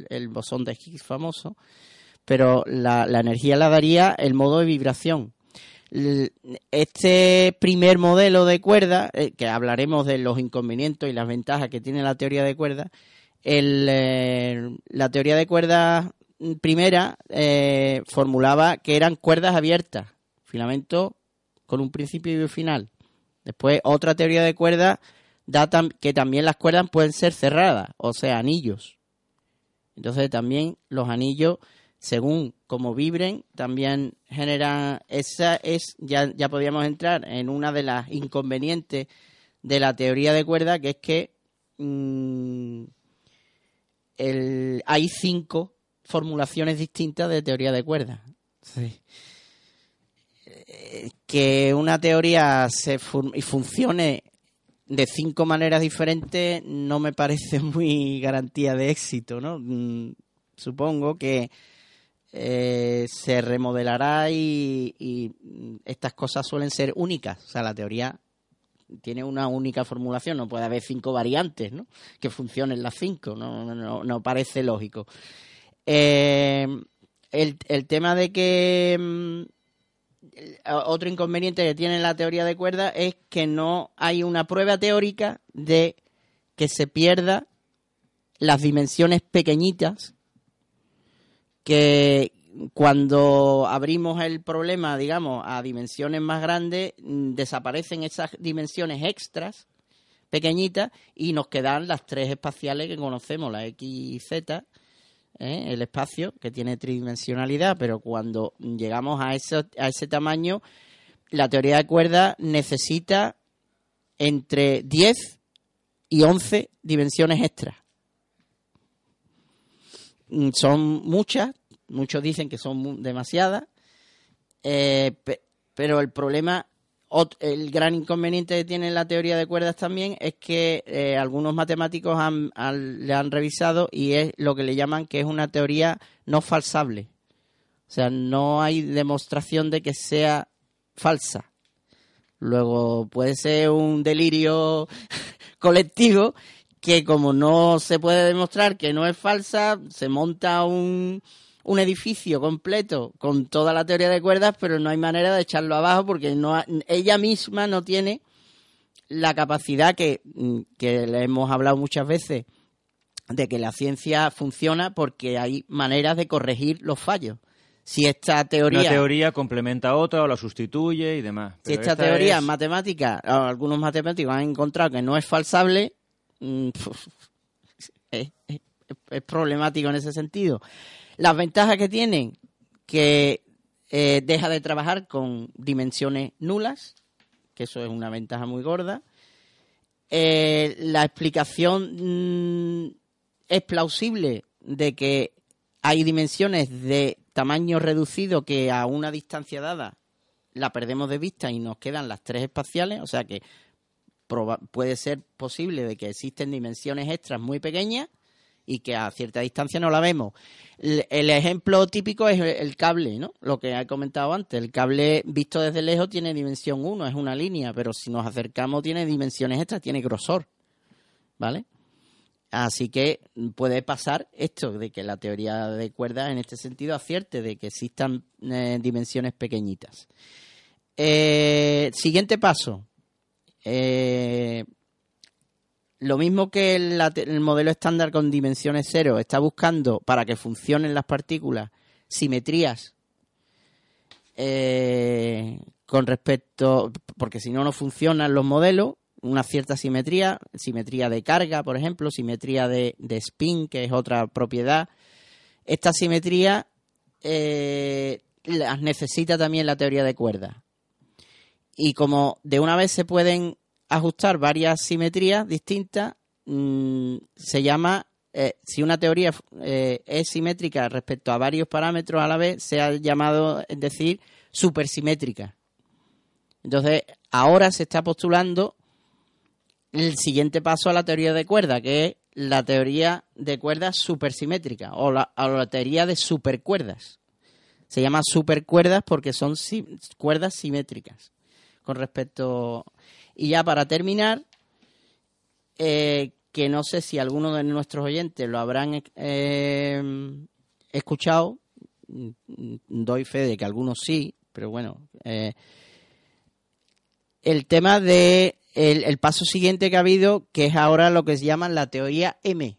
el, bosón de Higgs famoso, pero la, energía la daría el modo de vibración. Este primer modelo de cuerda, eh, que hablaremos de los inconvenientes y las ventajas que tiene la teoría de cuerda, eh, la teoría de cuerdas primera formulaba que eran cuerdas abiertas, filamento con un principio y un final. Después otra teoría de cuerdas da que también las cuerdas pueden ser cerradas, o sea, anillos. Entonces también los anillos, según como vibren, también generan, esa es, ya, ya podríamos entrar en una de las inconvenientes de la teoría de cuerda, que es que mm, hay cinco formulaciones distintas de teoría de cuerda. Eh, que una teoría se funcione de cinco maneras diferentes no me parece muy garantía de éxito, ¿no? Mm, supongo que eh, se remodelará y, estas cosas suelen ser únicas. O sea, la teoría tiene una única formulación, no puede haber cinco variantes, ¿no? Que funcionen las cinco, no, no, no parece lógico. Eh, el, el tema de que mm, otro inconveniente que tiene la teoría de cuerdas es que no hay una prueba teórica de que se pierda las dimensiones pequeñitas que cuando abrimos el problema, digamos, a dimensiones más grandes, mm, desaparecen esas dimensiones extras pequeñitas y nos quedan las tres espaciales que conocemos, la X y Z, ¿eh? el espacio que tiene tridimensionalidad, pero cuando llegamos a ese, a ese tamaño, la teoría de cuerdas necesita entre 10 y 11 dimensiones extras. Mm, Son muchas, muchos dicen que son demasiadas, eh, pe- pero el problema, el gran inconveniente que tiene la teoría de cuerdas también es que eh, algunos matemáticos han, le han revisado y es lo que le llaman que es una teoría no falsable. O sea, no hay demostración de que sea falsa. Luego puede ser un delirio colectivo que como no se puede demostrar que no es falsa, se monta un, un edificio completo con toda la teoría de cuerdas, pero no hay manera de echarlo abajo porque no ha- ella misma no tiene la capacidad que, mm, que le hemos hablado muchas veces de que la ciencia funciona porque hay maneras de corregir los fallos. Si esta teoría, Una teoría complementa a otra o la sustituye y demás. si esta esta teoría es- matemática, algunos matemáticos han encontrado que no es falsable, mm, es, es- es problemático en ese sentido. Las ventajas que tienen, que eh, deja de trabajar con dimensiones nulas, que eso es una ventaja muy gorda. Eh, la explicación mm, es plausible de que hay dimensiones de tamaño reducido que a una distancia dada la perdemos de vista y nos quedan las tres espaciales, o sea que puede ser posible de que existen dimensiones extras muy pequeñas y que a cierta distancia no la vemos. El, ejemplo típico es el cable, ¿no? Lo que he comentado antes. El cable visto desde lejos tiene dimensión 1, es una línea, pero si nos acercamos tiene dimensiones extras, tiene grosor, ¿vale? Así que puede pasar esto, de que la teoría de cuerdas en este sentido acierte, de que existan eh, dimensiones pequeñitas. Eh, siguiente paso. Eh, lo mismo que el, modelo estándar con dimensiones cero está buscando para que funcionen las partículas simetrías eh, con respecto, porque si no, no funcionan los modelos, una cierta simetría, simetría de carga, por ejemplo, simetría de, de spin, que es otra propiedad. Esta simetría eh, las necesita también la teoría de cuerdas. Y como de una vez se pueden ajustar varias simetrías distintas, mm, se llama, eh, si una teoría eh, es simétrica respecto a varios parámetros a la vez, se ha llamado, es decir, supersimétrica. Entonces, ahora se está postulando el siguiente paso a la teoría de cuerda, que es la teoría de cuerdas supersimétrica o la, o la teoría de supercuerdas. Se llama supercuerdas porque son cuerdas simétricas con respecto. Y ya para terminar, eh, que no sé si alguno de nuestros oyentes lo habrán eh, escuchado, mm, doy fe de que algunos sí, pero bueno. eh, el tema de el, paso siguiente que ha habido, que es ahora lo que se llama la teoría M,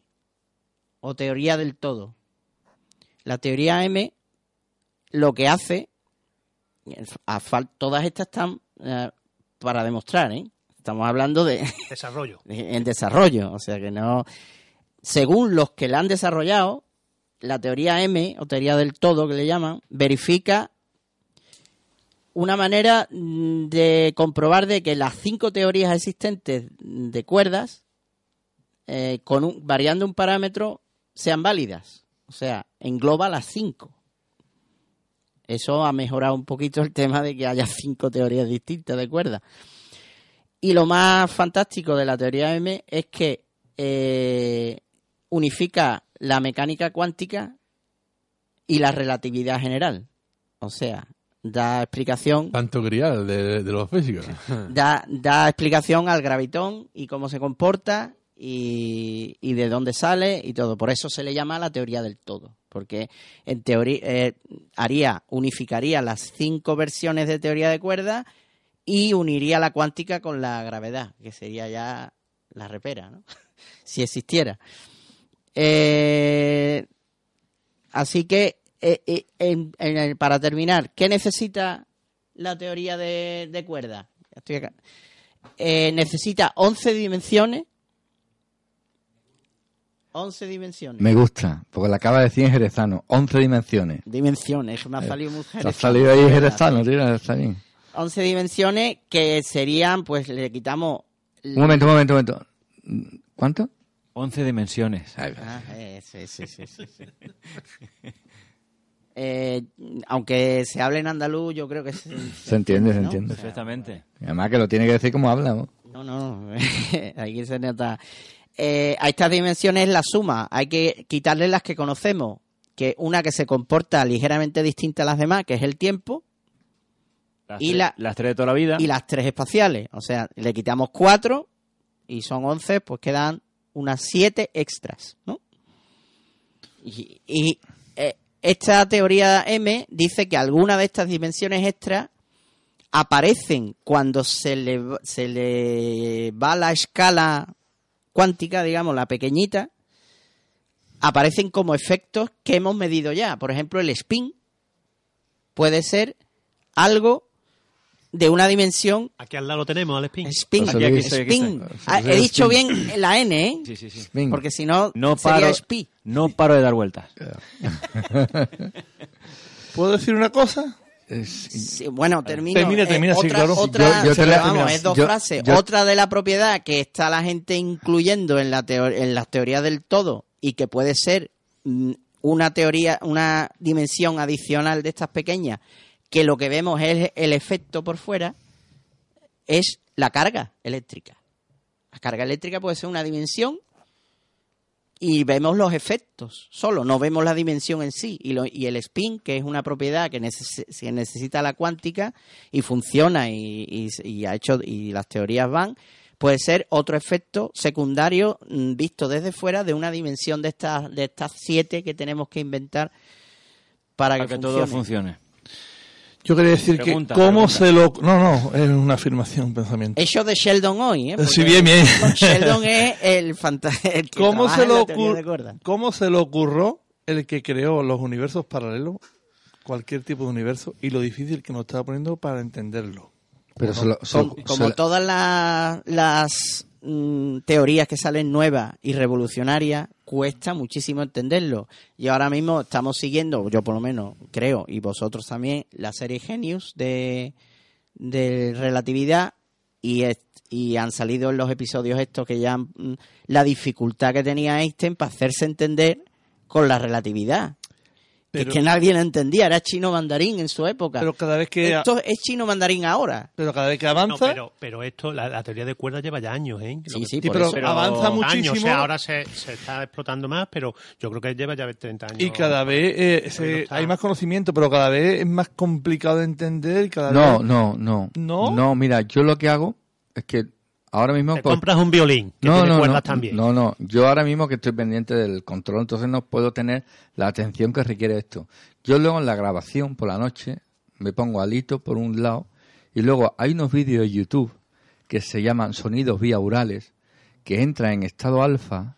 o teoría del todo. La teoría M lo que hace, a todas estas están para demostrar, ¿eh? Estamos hablando de Desarrollo. en desarrollo, o sea que no. Según los que la han desarrollado, la teoría M, o teoría del todo que le llaman, verifica una manera mm, de comprobar de que las cinco teorías existentes de cuerdas, eh, con un- variando un parámetro, sean válidas. O sea, engloba las cinco. Eso ha mejorado un poquito el tema de que haya cinco teorías distintas de cuerdas. Y lo más fantástico de la teoría M es que eh, unifica la mecánica cuántica y la relatividad general. O sea, da explicación Tanto grial de, de los físicos. da, da explicación al gravitón y cómo se comporta y, y de dónde sale y todo. Por eso se le llama la teoría del todo, porque en teoría eh, haría, unificaría las cinco versiones de teoría de cuerdas y uniría la cuántica con la gravedad, que sería ya la repera, ¿no? si existiera. Eh, así que eh, para terminar, ¿qué necesita la teoría de, de cuerdas? Necesita 11 dimensiones. 11 dimensiones. Me gusta, porque la acaba de decir en jerezano. 11 dimensiones. Dimensiones, me ha salido muy Te ha salido ahí jerezano, tío, está bien. 11 dimensiones que serían, pues le quitamos... Un momento, un momento, un momento. ¿Cuánto? 11 dimensiones. Ah, eh, sí, sí, sí, sí, sí. Eh, aunque se hable en andaluz, yo creo que se, Se entiende, se entiende. Perfectamente. Además que lo tiene que decir como habla. ¿no? No, no, aquí se nota. Eh, a estas dimensiones la suma, hay que quitarle las que conocemos, que una que se comporta ligeramente distinta a las demás, que es el tiempo, Las, Y tres- la- las tres de toda la vida. y las tres espaciales. O sea, le quitamos cuatro y son once, pues quedan unas siete extras, ¿no? Y, y, eh, esta teoría M dice que algunas de estas dimensiones extras aparecen cuando se le, se le va la escala cuántica, digamos, la pequeñita, aparecen como efectos que hemos medido ya. Por ejemplo, el spin puede ser algo de una dimensión Aquí al lado lo tenemos, al spin. spin. Aquí aquí spin. Ah, he dicho bien la N, ¿eh? Sí, sí, sí. Porque si no, No sería paro, spi. no paro de dar vueltas. ¿Puedo decir una cosa? Sí, bueno, termino. Termina, Eh, termina, sí, otra, claro. Otra, Yo- yo te la- vamos, termina. es dos Yo- frases. yo- Otra de la propiedad que está la gente incluyendo en, la en las teorías del todo y que puede ser mm, una teoría, una dimensión adicional de estas pequeñas, que lo que vemos es el efecto por fuera, es la carga eléctrica. La carga eléctrica puede ser una dimensión y vemos los efectos solo, no vemos la dimensión en sí. Y, lo- y el spin, que es una propiedad que neces- se necesita la cuántica y funciona y, y- y ha hecho y las teorías van, puede ser otro efecto secundario mm, visto desde fuera de una dimensión de estas de estas siete que tenemos que inventar para, Para que todo funcione. Yo quería decir Pregunta, que cómo pregunta. se lo... No, no, es una afirmación, un pensamiento. Hecho de Sheldon hoy, ¿eh? Sí, bien, bien. Sheldon es el fantasma. ¿Cómo se, le ocurrió ocur- ¿Cómo se le ocurrió el que creó los universos paralelos, cualquier tipo de universo, y lo difícil que nos estaba poniendo para entenderlo? Pero se lo- se- como, se como lo- todas la- las mm, teorías que salen nuevas y revolucionarias, cuesta muchísimo entenderlo. Y ahora mismo estamos siguiendo, yo por lo menos creo, y vosotros también, la serie Genius de, de relatividad y, y han salido en los episodios estos que ya mm, la dificultad que tenía Einstein para hacerse entender con la relatividad. Pero- es que nadie lo entendía, era chino mandarín en su época. Pero cada vez que... Esto es chino mandarín ahora. Pero cada vez que No, avanza... pero, pero esto, la, la teoría de cuerdas lleva ya años, ¿eh? Sí, sí, Sí, por pero, eso. avanza años, muchísimo o sea, ahora se, se está explotando más, pero yo creo que lleva ya 30 años. y cada vez eh, se- Pero hay más conocimiento, pero cada vez es más complicado de entender. y Cada No, vez... no, no. ¿No? No, mira, yo lo que hago es que ahora mismo... Te por- compras un violín que no, tiene no, cuerdas no, también. no, no. Yo ahora mismo que estoy pendiente del control, entonces no puedo tener la atención que requiere esto. Yo luego en la grabación por la noche me pongo alito por un lado y luego hay unos vídeos de YouTube que se llaman sonidos biaurales que entran en estado alfa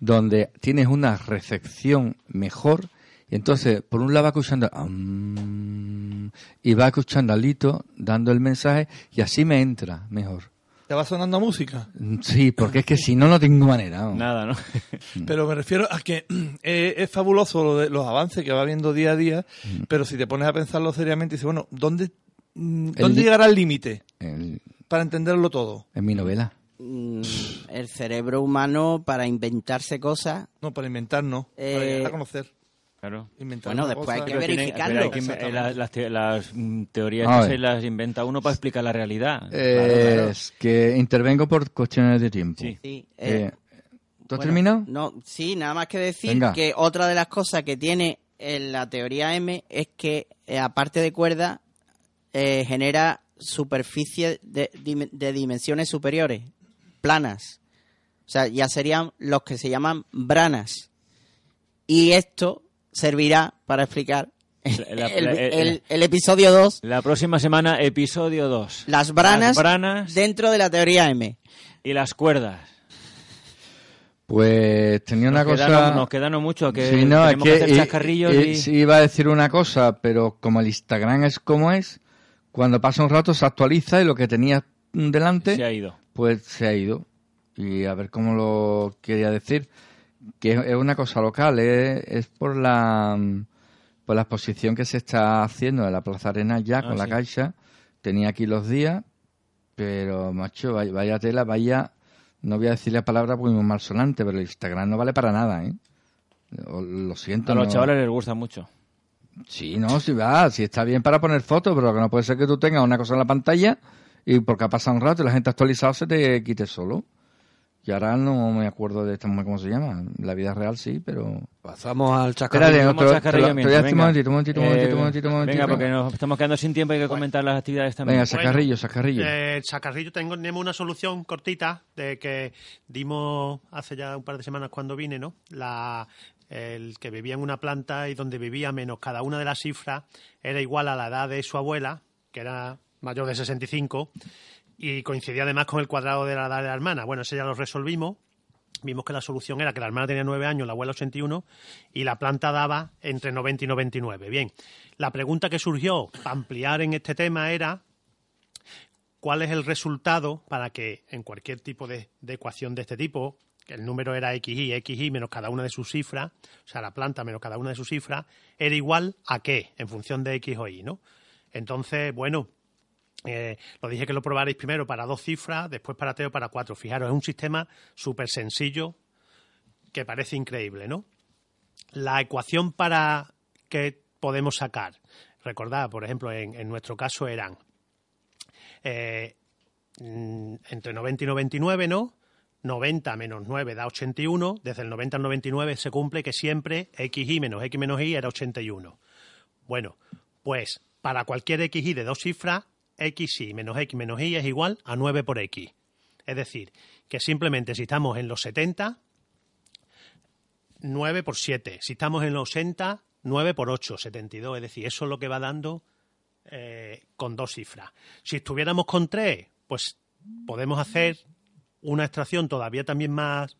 donde tienes una recepción mejor y entonces por un lado va escuchando y va escuchando alito dando el mensaje y así me entra mejor. ¿Te va sonando música? Sí, porque es que si no, no tengo manera. Nada, ¿no? Pero me refiero a que eh, es fabuloso lo de los avances que va viendo día a día, pero si te pones a pensarlo seriamente, dices, bueno, ¿dónde, mm, El ¿dónde llegará el límite para entenderlo todo? en mi novela. Mm, el cerebro humano para inventarse cosas. No, para inventar no, para Eh, llegar a conocer. Claro. Bueno, después cosa hay que verificarlo. hay que Exactamente. las, las te- las, mm, teorías que se las inventa uno para explicar la realidad. Eh, Es que intervengo por cuestiones de tiempo. Sí. Sí, Eh, eh, ¿Tú has bueno, terminado? No, sí, nada más que decir Venga. que otra de las cosas que tiene en la teoría M es que, eh, aparte de cuerda, eh, genera superficies de dimensiones superiores, planas. O sea, ya serían los que se llaman branas. Y esto servirá para explicar el, La- la- el- el- el- el episodio 2, La próxima semana, episodio 2. las branas, Las branas dentro de la teoría M. y las cuerdas. Pues tenía una nos cosa... Nos queda no mucho, que Sí, no, es tenemos que, que, hacer chascarrillos y- y... sí, iba a decir una cosa, pero como el Instagram es como es, cuando pasa un rato se actualiza y lo que tenía delante, se ha ido. pues se ha ido. Y a ver cómo lo quería decir. Que es una cosa local, es, es por la por la exposición que se está haciendo en la Plaza Arena ya Ah, con la. Caixa. Tenía aquí los días, pero macho, vaya, vaya tela, vaya, no voy a decir la palabra porque es muy malsonante, pero el Instagram no vale para nada, ¿eh? Lo siento. A los no- chavales les gusta mucho. Sí, no, sí va, sí está bien para poner fotos, pero que no puede ser que tú tengas una cosa en la pantalla y porque ha pasado un rato y la gente ha actualizado se te quite solo. Y ahora no me acuerdo de esta mujer cómo se llama. La vida real sí, pero... Pasamos al Espérate, chascarrillo. a te lo- te a decir un venga. momentito, un momentito, un momentito, Eh, un momentito, momentito. Venga, porque nos estamos quedando sin tiempo y hay que comentar las actividades también. Venga, sacarrillo, sacarrillo. Eh, Sacarrillo tengo- tenemos una solución cortita de que dimos hace ya un par de semanas cuando vine, ¿no? La, el que vivía en una planta y donde vivía menos cada una de las cifras era igual a la edad de su abuela, que era mayor de 65, y coincidía además con el cuadrado de la edad de la hermana. Bueno, eso ya lo resolvimos. Vimos que la solución era que la hermana tenía 9 años, la abuela 81, y la planta daba entre 90 y 99. Bien, la pregunta que surgió para ampliar en este tema era cuál es el resultado para que en cualquier tipo de, de ecuación de este tipo, que el número era xy, xy menos cada una de sus cifras, o sea, la planta menos cada una de sus cifras, era igual a qué, en función de x o y, ¿no? Entonces, bueno, eh, lo dije que lo probarais primero para dos cifras, después para tres o para cuatro. Fijaros, es un sistema súper sencillo que parece increíble, ¿no? La ecuación para que podemos sacar, recordad, por ejemplo, en, en nuestro caso eran eh, mm, entre 90 y 99, ¿no? 90 menos 9 da 81. Desde el 90 al 99 se cumple que siempre xy menos x menos y era 81. Bueno, pues para cualquier xy de dos cifras, xy menos x menos y es igual a 9 por x. Es decir, que simplemente si estamos en los 70, 9 por 7. Si estamos en los 80, 9 por 8, 72. Es decir, eso es lo que va dando eh, con dos cifras. Si estuviéramos con tres, pues podemos hacer una extracción todavía también más,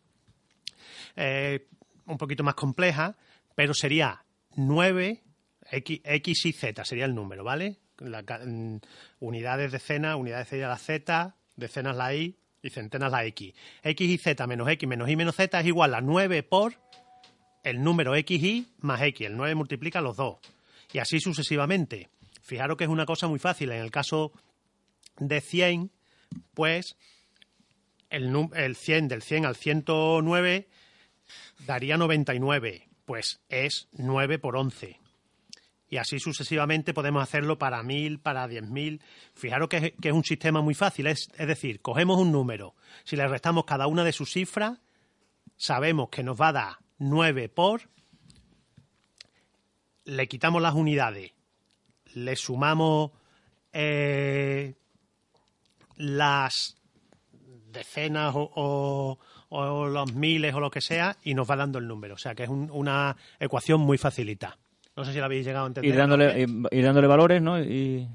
eh, un poquito más compleja, pero sería 9, X, X y Z sería el número, ¿vale? La mm, unidades decenas, unidades sería la Z, decenas la Y y centenas la X. X y Z menos X menos Y menos Z es igual a 9 por el número XY más X. El 9 multiplica los dos. Y así sucesivamente. Fijaros que es una cosa muy fácil. En el caso de 100, pues el, el 100 del 100 al 109 daría 99. Pues es 9 por 11. Y así sucesivamente podemos hacerlo para 1000, para 10.000. Fijaros que es, que es un sistema muy fácil. Es, decir, cogemos un número. Si le restamos cada una de sus cifras, sabemos que nos va a dar 9 por, le quitamos las unidades, le sumamos eh, las decenas o, los miles o lo que sea y nos va dando el número. O sea que es un- una ecuación muy facilita. No sé si la habéis llegado a entender. Ir dándole, ¿no? ir, dándole valores, ¿no? Y,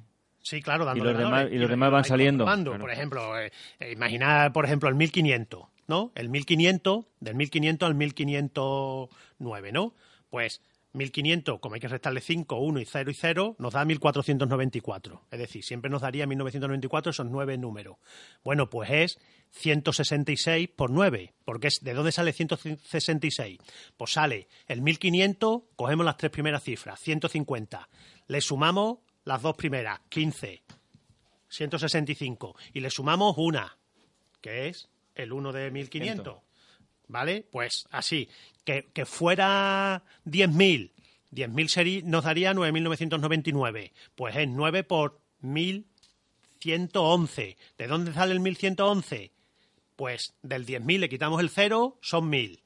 Sí, claro, dándole los demás- valores. y los lo- demás van saliendo, claro. Por ejemplo, eh, eh, imaginar, por ejemplo, el 1500, ¿no? El 1500, del 1500 al 1509, ¿no? Pues 1500, como hay que restarle 5, 1 y 0 y 0, nos da 1494. Es decir, siempre nos daría 1994 esos nueve números. Bueno, pues es 166 por 9. Porque es, ¿De dónde sale 166? Pues sale el 1500, cogemos las tres primeras cifras, 150. Le sumamos las dos primeras, 15. 165. Y le sumamos una, que es el 1 de 1500. ¿Vale? Pues así. Que, que fuera 10.000. 10.000 seri- nos daría 9.999. Pues es 9 por 1.111. ¿De dónde sale el 1.111? Pues del 10.000 le quitamos el 0, son 1.000.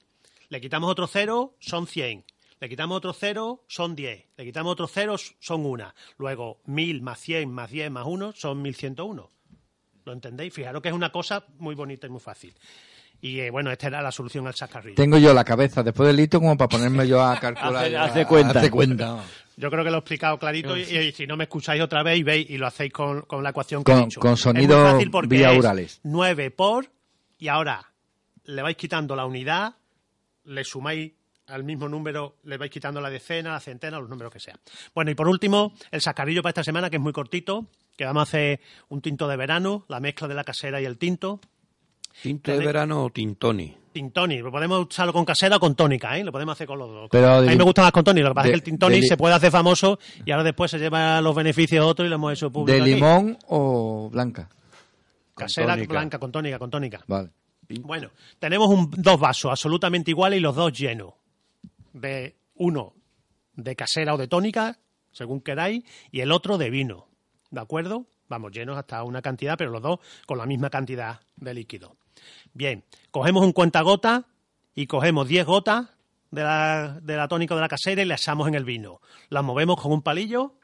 Le quitamos otro 0, son 100. Le quitamos otro 0, son 10. Le quitamos otro 0, son 1. Luego 1.000 más 100 más 10 más 1 son 1.101. ¿Lo entendéis? Fijaros que es una cosa muy bonita y muy fácil. Y eh, bueno, esta era la solución al chascarrillo. Tengo yo la cabeza después del hito como para ponerme yo a calcular. Hace- cuenta. hace cuenta. Yo creo que lo he explicado clarito y, y si no me escucháis otra vez y veis y lo hacéis con, con la ecuación que he Con- dicho. con Es muy sonidos fácil porque es biaurales. 9 por y ahora le vais quitando la unidad, le sumáis al mismo número, le vais quitando la decena, la centena, los números que sean. Bueno, y por último, el sacarillo para esta semana, que es muy cortito, que vamos a hacer un tinto de verano, la mezcla de la casera y el tinto. ¿Tinto de verano o tintoni? Tintoni, lo podemos usarlo con casera o con tónica, ¿eh? Lo podemos hacer con los dos. Pero a mí de- me gusta más con tónica, lo que pasa es que el tintoni se puede hacer famoso y ahora después se lleva los beneficios a otro y lo hemos hecho público ¿De aquí. limón o blanca? Casera tónica. blanca, con tónica, con tónica. Vale. Bueno, tenemos un- dos vasos absolutamente iguales y los dos llenos. De uno de casera o de tónica, según queráis, y el otro de vino. ¿De acuerdo? Vamos, llenos hasta una cantidad, pero los dos con la misma cantidad de líquido. Bien, cogemos un cuentagota y cogemos 10 gotas de la, de la tónica o de la casera y le echamos en el vino. Las movemos con un palillo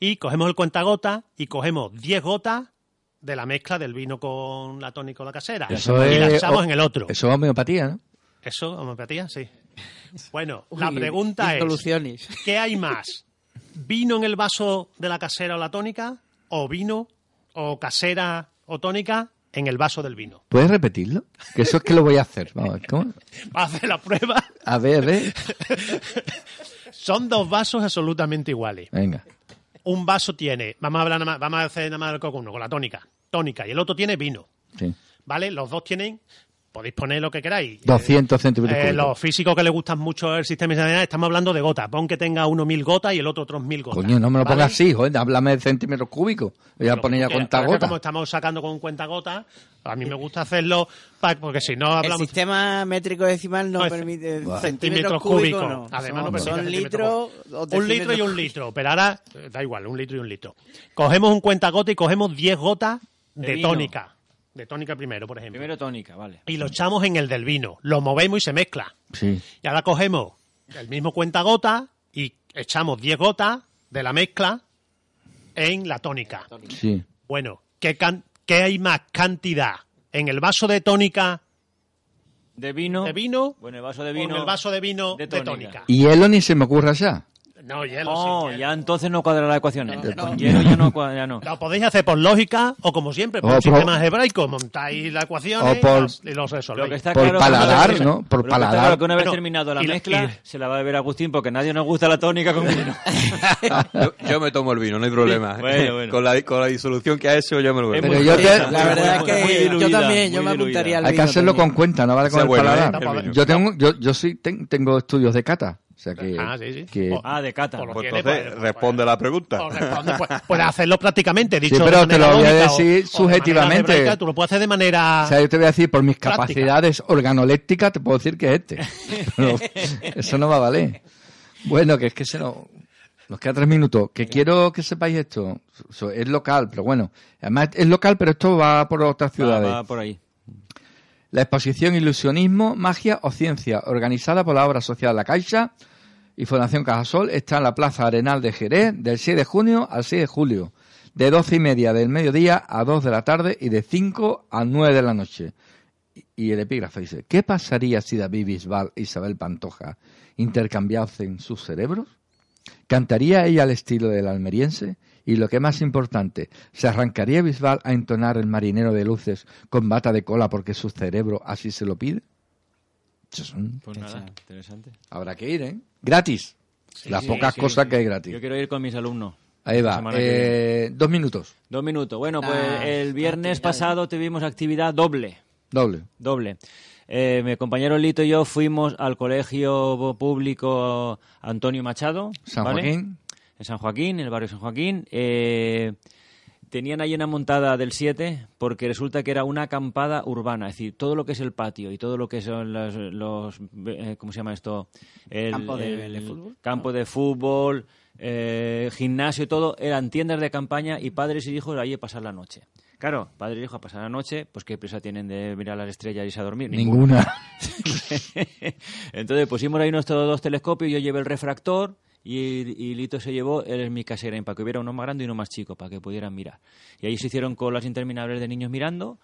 y cogemos el cuentagota y cogemos 10 gotas de la mezcla del vino con la tónica o la casera. Eso y la es- echamos o- en el otro. Eso es homeopatía, ¿no? ¿Eso, homeopatía? Sí. Bueno, la pregunta es, soluciones. ¿qué hay más? ¿Vino en el vaso de la casera o la tónica? ¿O vino o casera o tónica en el vaso del vino? ¿Puedes repetirlo? Que eso es que lo voy a hacer. Vamos, ¿cómo? Va a hacer la prueba. A ver, a ver. Son dos vasos absolutamente iguales. Venga. Un vaso tiene, vamos a hablar nada más- vamos a hacer nada más con uno, con la tónica, tónica, y el otro tiene vino, Sí. ¿vale? Los dos tienen, podéis poner lo que queráis. 200 centímetros Eh, cúbicos. los físicos que les gustan mucho el sistema de estamos hablando de gotas. Pon que tenga uno mil gotas y el otro otros mil gotas. Coño, no me lo ¿vale? pongas así, joder. Háblame de centímetros cúbicos. Voy a poner ya Como estamos sacando con un cuentagotas, a mí me gusta hacerlo porque si no El hablamos sistema métrico decimal no No, es- permite centímetros centímetros cúbicos. cúbicos. no. Además, no son, litros un litro y un litro, pero ahora eh, da igual, un litro y un litro. Cogemos un cuentagota y cogemos 10 gotas de, De vino. tónica. De tónica primero, por ejemplo. Primero tónica, vale. Y lo echamos en el del vino. Lo movemos y se mezcla. Sí. Y ahora cogemos el mismo cuentagota y echamos 10 gotas de la mezcla en la tónica. Sí. Bueno, ¿qué, can- qué hay más cantidad? ¿En el vaso de tónica De vino. de vino? Bueno, el vaso de o vino. en el vaso de vino de de tónica. tónica? Y hielo ni se me ocurra ya. No, hielo Oh, sin hielo. ya entonces no cuadra la ecuación. ¿eh? No, Con no. hielo ya no cuadra, ya no. Lo podéis hacer por lógica o como siempre, por O un por- sistema algebraico. Montáis la ecuación o y, y los resolvéis. Lo que está Por claro que paladar, vez- ¿no? Por lo que paladar. claro que una vez Bueno, terminado la y la- mezcla, y- se la va a beber Agustín porque nadie nos gusta la tónica con vino. Yo, yo me tomo el vino, no hay problema. Bueno, bueno. Con, la, con la disolución que ha hecho, yo me lo bebo. Pero yo te- La verdad es que diluida, yo también, yo me apuntaría al Hay que vino hacerlo con cuenta, no vale con el bueno, paladar. ¿eh? Vino. Yo tengo, yo, yo sí ten- tengo estudios de cata. O sea que, Ah, sí, sí. que- O- Ah, de cata. Pues lo Pues entonces, responde la pregunta. o responde, pues, puedes hacerlo prácticamente, dicho pero de te lo voy a o- decir o de manera subjetivamente. Tú lo puedes hacer de manera... o sea, yo te voy a decir, por mis Práctica. capacidades organolépticas, te puedo decir que es este. Pero eso no va a valer. Bueno, que es que se nos, nos queda tres minutos. Que quiero que sepáis esto. Es local, pero bueno. Además, es local, pero esto va por otras Va, ciudades. va por ahí. La exposición Ilusionismo, Magia o Ciencia, organizada por la obra social La Caixa y Fundación Cajasol, está en la Plaza Arenal de Jerez del 6 de junio al 6 de julio, de doce y media del mediodía a 2 de la tarde y de 5 a 9 de la noche. Y- el epígrafe dice, ¿qué pasaría si David Bisbal e Isabel Pantoja intercambiasen sus cerebros? ¿Cantaría ella al estilo del almeriense? Y lo que es más importante, ¿se arrancaría Bisbal a entonar el marinero de luces con bata de cola porque su cerebro así se lo pide? Pues nada, interesante. Habrá que ir, ¿eh? Gratis. Las sí, pocas sí, cosas sí. que hay gratis. Yo quiero ir con mis alumnos. Ahí va. Eh, dos minutos. Dos minutos. Bueno, pues Ah, el viernes pasado tuvimos actividad doble. Doble. Doble. Eh, mi compañero Lito y yo fuimos al colegio público Antonio Machado. San ¿vale? Joaquín. En San Joaquín, en el barrio San Joaquín. Eh, tenían ahí una montada del 7 porque resulta que era una acampada urbana. Es decir, todo lo que es el patio y todo lo que son los... los, eh, ¿Cómo se llama esto? El, ¿Campo de- el de fútbol? Campo de fútbol, eh, gimnasio y todo. Eran tiendas de campaña y padres y hijos ahí a pasar la noche. Claro, padres y hijos a pasar la noche, pues qué prisa tienen de mirar las estrellas y irse a dormir. Ninguna. Entonces pusimos ahí nuestros dos telescopios, yo llevé el refractor y, y Lito se llevó el mi casera para que hubiera uno más grande y uno más chico, para que pudieran mirar. Y ahí se hicieron colas interminables de niños mirando.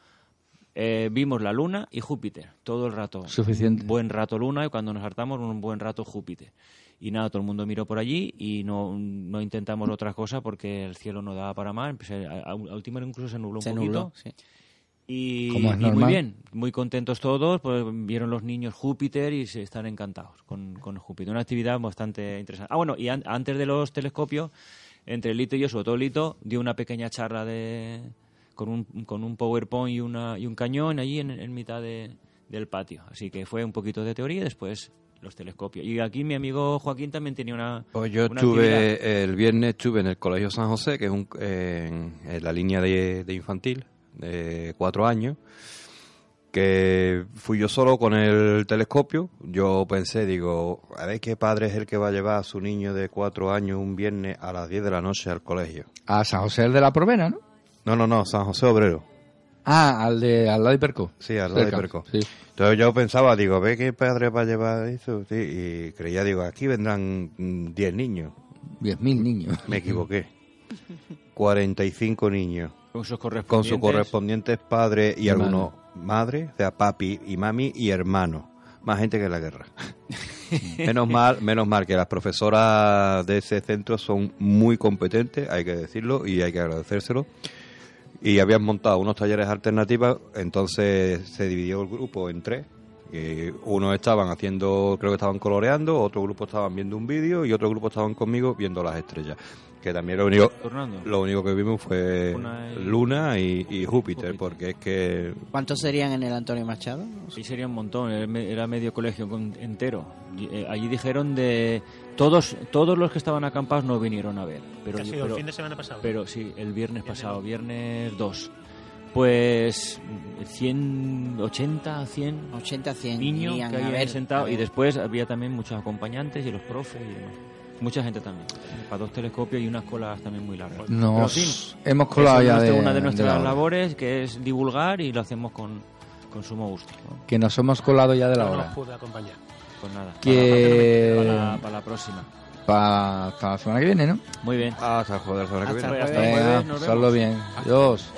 Eh, vimos la luna y Júpiter todo el rato. Suficiente. Un buen rato luna y cuando nos hartamos un buen rato Júpiter. Y nada, todo el mundo miró por allí y no, no intentamos otra cosa porque el cielo no daba para más. Empecé- a, a- a última hora incluso se nubló un Se poquito. nubló, sí. Y, muy bien, muy contentos todos, pues vieron los niños Júpiter y se están encantados con, con Júpiter. Una actividad bastante interesante. Ah, bueno, y an- antes de los telescopios, entre Lito y yo, sobre todo Lito, dio una pequeña charla de con un, con un PowerPoint y, una, y un cañón allí en, en mitad de- del patio. Así que fue un poquito de teoría y después los telescopios. Y aquí mi amigo Joaquín también tenía una. Pues yo una actividad. estuve, el viernes estuve en el Colegio San José, que es un, en, en la línea de, de infantil, de cuatro años, que fui yo solo con el telescopio. Yo pensé, digo, a ver qué padre es el que va a llevar a su niño de cuatro años un viernes a las 10 de la noche al colegio. A San José el de la Provera, ¿no? No, no, no, San José Obrero. Ah, al de al lado de. Sí, al lado de sí. Entonces yo pensaba, digo, ve qué padre va a llevar eso. Sí, y creía, digo, aquí vendrán mm, 10 niños. 10.000 niños. Me equivoqué. 45 niños. Con sus Con correspondientes. sus correspondientes padres y algunos madres, o sea, papi y mami y hermano. Más gente que en la guerra. menos mal, menos mal que las profesoras de ese centro son muy competentes, hay que decirlo y hay que agradecérselo. Y habían montado unos talleres alternativos, entonces se dividió el grupo en tres. Y unos estaban haciendo, creo que estaban coloreando, otro grupo estaban viendo un vídeo y otro grupo estaban conmigo viendo las estrellas. Que también lo único, lo único que vimos fue Luna y- Luna y, y Júpiter, Júpiter. porque es que ¿Cuántos serían en el Antonio Machado? Sí, sería un montón, era me- era medio colegio entero. Eh, allí dijeron de. Todos todos los que estaban acampados no vinieron a ver. Pero, Que ha sido pero, el fin de semana pasado. pero sí, el viernes pasado, viernes 2. Pues 180, 100 80, 100 niños que habían ver, sentado y después había también muchos acompañantes y los profes y demás. Mucha gente también. Para dos telescopios y unas colas también muy largas. Pero, en Nos fin, hemos colado ya de, una de de nuestras la labores que es divulgar y lo hacemos con, con sumo gusto. ¿no? Que nos hemos colado ya de la no nos hora. pude acompañar. Pues nada, Que- para, la, para la próxima. Pa- Hasta la semana que viene, ¿no? Muy bien. hasta joder, la semana que Hasta viene. Hasta jueves. jueves, Venga, vemos. bien. Adiós.